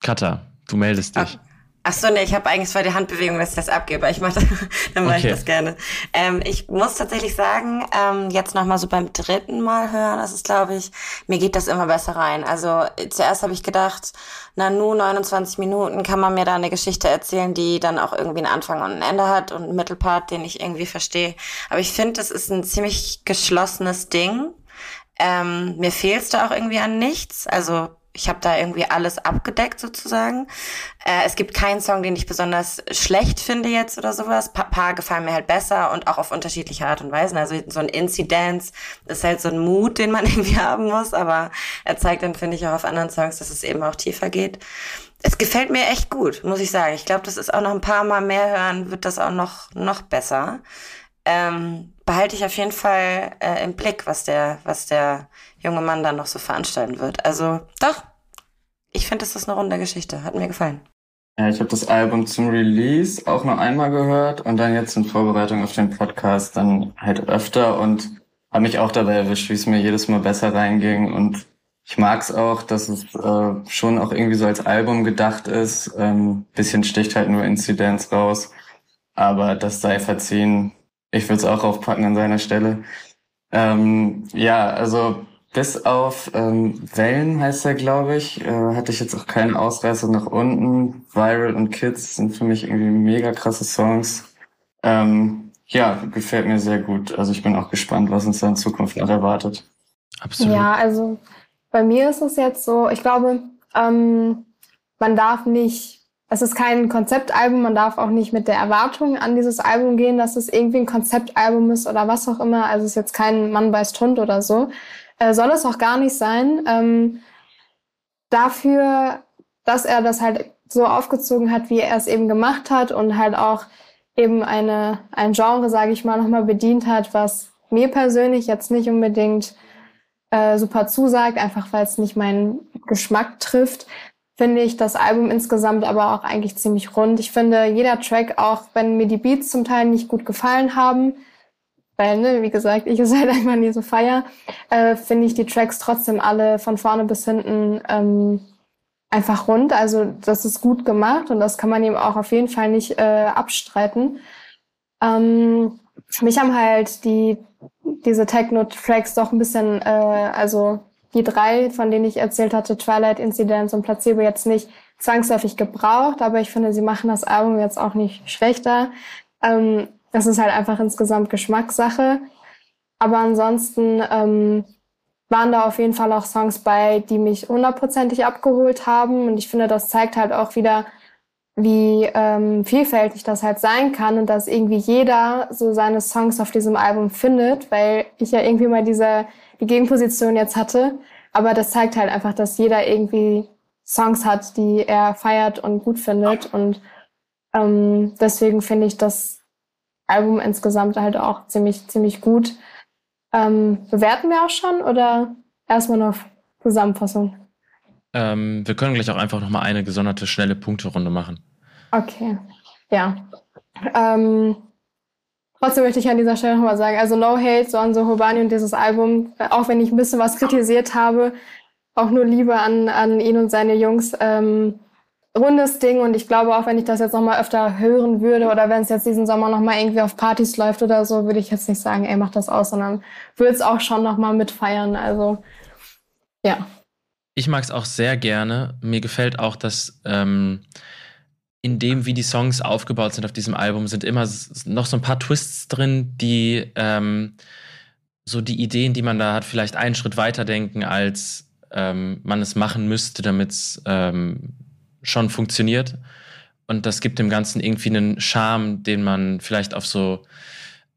Kata, du meldest dich. Ah, Ach so, nee, ich habe eigentlich zwar die Handbewegung, dass ich das abgebe. Ich mache das, dann mache okay. ich das gerne. Ähm, ich muss tatsächlich sagen, ähm, jetzt nochmal so beim dritten Mal hören, das ist, glaube ich, mir geht das immer besser rein. Also zuerst habe ich gedacht, na nur 29 Minuten kann man mir da eine Geschichte erzählen, die dann auch irgendwie einen Anfang und ein Ende hat und einen Mittelpart, den ich irgendwie verstehe. Aber ich finde, das ist ein ziemlich geschlossenes Ding. Ähm, mir fehlt es da auch irgendwie an nichts. Also ich habe da irgendwie alles abgedeckt sozusagen. Äh, es gibt keinen Song, den ich besonders schlecht finde jetzt oder sowas. Pa paar gefallen mir halt besser und auch auf unterschiedliche Art und Weisen. Also so ein Inzidenz ist halt so ein Mut, den man irgendwie haben muss, aber er zeigt dann, finde ich, auch auf anderen Songs, dass es eben auch tiefer geht. Es gefällt mir echt gut, muss ich sagen. Ich glaube, das ist auch noch ein paar Mal mehr hören, wird das auch noch, noch besser. Ähm, behalte ich auf jeden Fall äh, im Blick, was der, was der junge Mann dann noch so veranstalten wird. Also doch, ich finde, das ist eine runde Geschichte. Hat mir gefallen. Ja, ich habe das Album zum Release auch noch einmal gehört und dann jetzt in Vorbereitung auf den Podcast dann halt öfter und habe mich auch dabei erwischt, wie es mir jedes Mal besser reinging und ich mag es auch, dass es äh, schon auch irgendwie so als Album gedacht ist. Ähm, bisschen sticht halt nur Inzidenz raus, aber das sei verziehen. Ich würde es auch aufpacken an seiner Stelle. Ähm, ja, also bis auf ähm, Wellen heißt er, glaube ich, äh, hatte ich jetzt auch keinen Ausreißer nach unten. Viral und Kids sind für mich irgendwie mega krasse Songs. Ähm, ja, gefällt mir sehr gut. Also ich bin auch gespannt, was uns da in Zukunft noch erwartet. Absolut. Ja, also bei mir ist es jetzt so, ich glaube, ähm, man darf nicht, es ist kein Konzeptalbum, man darf auch nicht mit der Erwartung an dieses Album gehen, dass es irgendwie ein Konzeptalbum ist oder was auch immer. Also es ist jetzt kein Mann beißt Hund oder so, äh, soll es auch gar nicht sein. Ähm, dafür, dass er das halt so aufgezogen hat, wie er es eben gemacht hat und halt auch eben eine, ein Genre, sage ich mal, nochmal bedient hat, was mir persönlich jetzt nicht unbedingt äh, super zusagt, einfach weil es nicht meinen Geschmack trifft, finde ich das Album insgesamt aber auch eigentlich ziemlich rund. Ich finde, jeder Track, auch wenn mir die Beats zum Teil nicht gut gefallen haben, weil, ne, wie gesagt, ich es halt einfach nie so feier, äh, finde ich die Tracks trotzdem alle von vorne bis hinten ähm, einfach rund. Also das ist gut gemacht und das kann man ihm auch auf jeden Fall nicht äh, abstreiten. Ähm, mich haben halt die diese Techno-Tracks doch ein bisschen, äh, also die drei, von denen ich erzählt hatte, Twilight Incidents und Placebo jetzt nicht zwangsläufig gebraucht, aber ich finde, sie machen das Album jetzt auch nicht schlechter. Ähm, das ist halt einfach insgesamt Geschmackssache. Aber ansonsten ähm, waren da auf jeden Fall auch Songs bei, die mich hundertprozentig abgeholt haben. Und ich finde, das zeigt halt auch wieder, wie ähm, vielfältig das halt sein kann und dass irgendwie jeder so seine Songs auf diesem Album findet, weil ich ja irgendwie mal diese die Gegenposition jetzt hatte. Aber das zeigt halt einfach, dass jeder irgendwie Songs hat, die er feiert und gut findet. Und ähm, deswegen finde ich das Album insgesamt halt auch ziemlich, ziemlich gut. Ähm, bewerten wir auch schon oder erstmal noch Zusammenfassung? Ähm, wir können gleich auch einfach nochmal eine gesonderte, schnelle Punkterunde machen. Okay, ja. Ähm, trotzdem möchte ich an dieser Stelle nochmal sagen, also No Hate, so an Sohobani und dieses Album, auch wenn ich ein bisschen was kritisiert habe, auch nur Liebe an, an ihn und seine Jungs. Ähm, rundes Ding und ich glaube auch, wenn ich das jetzt nochmal öfter hören würde oder wenn es jetzt diesen Sommer nochmal irgendwie auf Partys läuft oder so, würde ich jetzt nicht sagen, ey, mach das aus, sondern würde es auch schon nochmal mitfeiern. Also, ja. Ich mag es auch sehr gerne. Mir gefällt auch, dass ähm, in dem, wie die Songs aufgebaut sind auf diesem Album, sind immer noch so ein paar Twists drin, die ähm, so die Ideen, die man da hat, vielleicht einen Schritt weiter denken, als ähm, man es machen müsste, damit es ähm, schon funktioniert. Und das gibt dem Ganzen irgendwie einen Charme, den man vielleicht auf so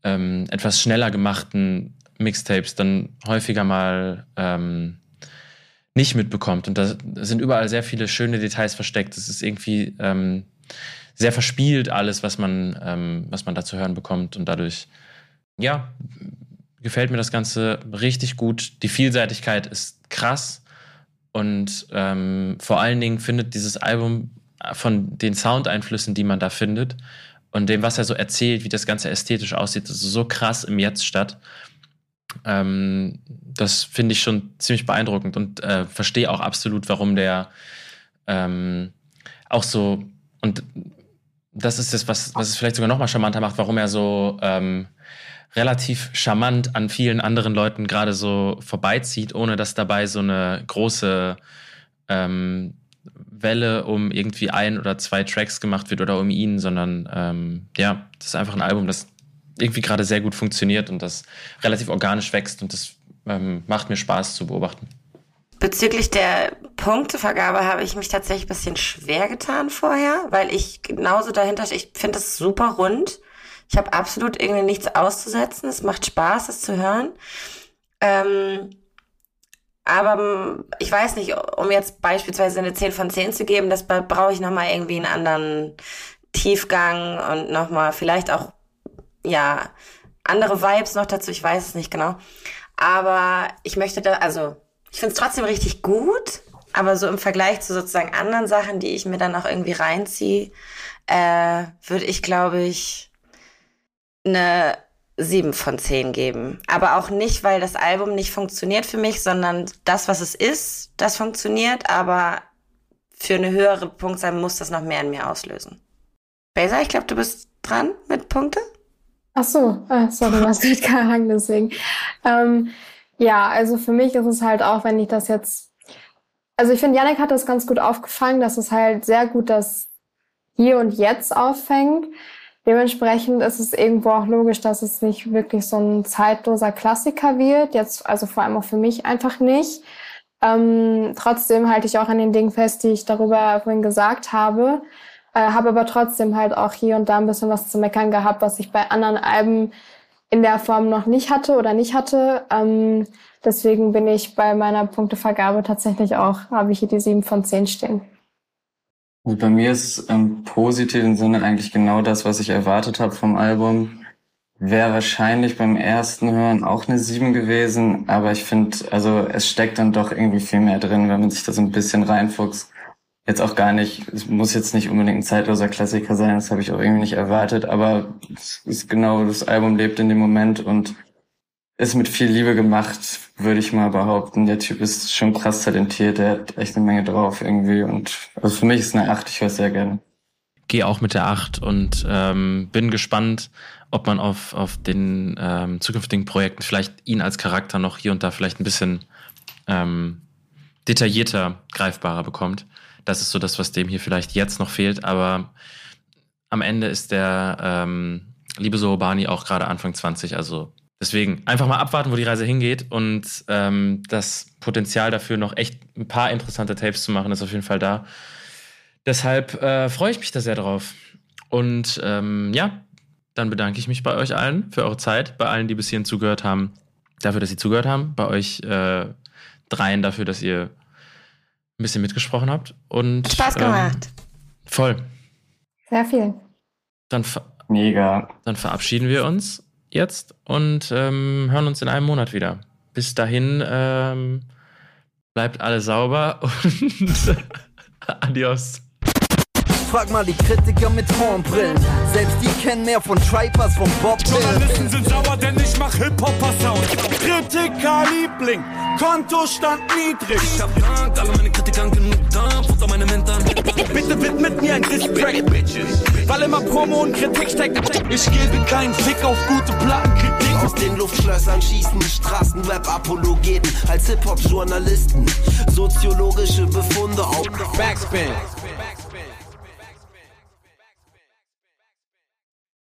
ähm, etwas schneller gemachten Mixtapes dann häufiger mal ähm, nicht mitbekommt. Und da sind überall sehr viele schöne Details versteckt. Es ist irgendwie ähm, sehr verspielt alles, was man, ähm, was man da zu hören bekommt. Und dadurch, ja, gefällt mir das Ganze richtig gut. Die Vielseitigkeit ist krass. Und ähm, vor allen Dingen findet dieses Album von den Soundeinflüssen, die man da findet, und dem, was er so erzählt, wie das Ganze ästhetisch aussieht, so krass im Jetzt statt. Ähm, das finde ich schon ziemlich beeindruckend und äh, verstehe auch absolut, warum der ähm, auch so, und das ist das, was, was es vielleicht sogar noch mal charmanter macht, warum er so ähm, relativ charmant an vielen anderen Leuten gerade so vorbeizieht, ohne dass dabei so eine große ähm, Welle um irgendwie ein oder zwei Tracks gemacht wird oder um ihn, sondern ähm, ja, das ist einfach ein Album, das irgendwie gerade sehr gut funktioniert und das relativ organisch wächst und das ähm, macht mir Spaß zu beobachten. Bezüglich der Punktevergabe habe ich mich tatsächlich ein bisschen schwer getan vorher, weil ich genauso dahinter stehe. Ich finde das super rund. Ich habe absolut irgendwie nichts auszusetzen. Es macht Spaß, es zu hören. Ähm, aber ich weiß nicht, um jetzt beispielsweise eine 10 von 10 zu geben, das brauche ich nochmal irgendwie einen anderen Tiefgang und nochmal vielleicht auch ja, andere Vibes noch dazu, ich weiß es nicht genau. Aber ich möchte da, also ich finde es trotzdem richtig gut, aber so im Vergleich zu sozusagen anderen Sachen, die ich mir dann auch irgendwie reinziehe, äh, würde ich, glaube ich, eine 7 von 10 geben. Aber auch nicht, weil das Album nicht funktioniert für mich, sondern das, was es ist, das funktioniert, aber für eine höhere Punktzahl muss das noch mehr in mir auslösen. Besa, ich glaube, du bist dran mit Punkte? Ach so, äh, sorry, was mit Karang deswegen. Ähm, ja, also für mich ist es halt auch, wenn ich das jetzt, also ich finde, Janik hat das ganz gut aufgefangen, dass es halt sehr gut das Hier und Jetzt auffängt. Dementsprechend ist es irgendwo auch logisch, dass es nicht wirklich so ein zeitloser Klassiker wird. Jetzt, also vor allem auch für mich einfach nicht. Ähm, trotzdem halte ich auch an den Dingen fest, die ich darüber vorhin gesagt habe. Äh, habe aber trotzdem halt auch hier und da ein bisschen was zu meckern gehabt, was ich bei anderen Alben in der Form noch nicht hatte oder nicht hatte. Ähm, deswegen bin ich bei meiner Punktevergabe tatsächlich auch, habe ich hier die 7 von 10 stehen. Bei mir ist im positiven Sinne eigentlich genau das, was ich erwartet habe vom Album. Wäre wahrscheinlich beim ersten Hören auch eine 7 gewesen, aber ich finde, also es steckt dann doch irgendwie viel mehr drin, wenn man sich da so ein bisschen reinfuchst jetzt auch gar nicht, es muss jetzt nicht unbedingt ein zeitloser Klassiker sein, das habe ich auch irgendwie nicht erwartet, aber es ist genau, das Album lebt in dem Moment und ist mit viel Liebe gemacht, würde ich mal behaupten. Der Typ ist schon krass talentiert, der hat echt eine Menge drauf irgendwie. Und also für mich ist eine Acht, ich höre sehr gerne. Gehe auch mit der Acht und ähm, bin gespannt, ob man auf, auf den ähm, zukünftigen Projekten vielleicht ihn als Charakter noch hier und da vielleicht ein bisschen ähm, detaillierter, greifbarer bekommt. Das ist so das, was dem hier vielleicht jetzt noch fehlt, aber am Ende ist der ähm, liebe Sohobani auch gerade Anfang 20, also deswegen einfach mal abwarten, wo die Reise hingeht und ähm, das Potenzial dafür noch echt ein paar interessante Tapes zu machen, ist auf jeden Fall da. Deshalb äh, freue ich mich da sehr drauf. Und ähm, ja, dann bedanke ich mich bei euch allen für eure Zeit, bei allen, die bis hierhin zugehört haben, dafür, dass sie zugehört haben, bei euch äh, dreien dafür, dass ihr ein bisschen mitgesprochen habt. Und, Spaß gemacht. Ähm, voll. Sehr viel. Dann, Mega. Dann verabschieden wir uns jetzt und ähm, hören uns in einem Monat wieder. Bis dahin ähm, bleibt alle sauber und adios. Frag mal die Kritiker mit Hornbrillen. Selbst die kennen mehr von Tripers, von Bob Journalisten sind sauer, denn ich mach Hip-Hopper-Sound. Kritiker Liebling, Kontostand niedrig. Ich hab Dank, alle meine Kritiker genug Dampf unter meine Mentoren. Bitte widmet mir ein Distrack, Bitches. Weil immer Promo und Kritik steckt. Ich gebe keinen Fick auf gute Plattenkritik. Aus den Luftschlössern schießen Straßenrap-Apologeten als Hip-Hop-Journalisten. Soziologische Befunde auf Backspin.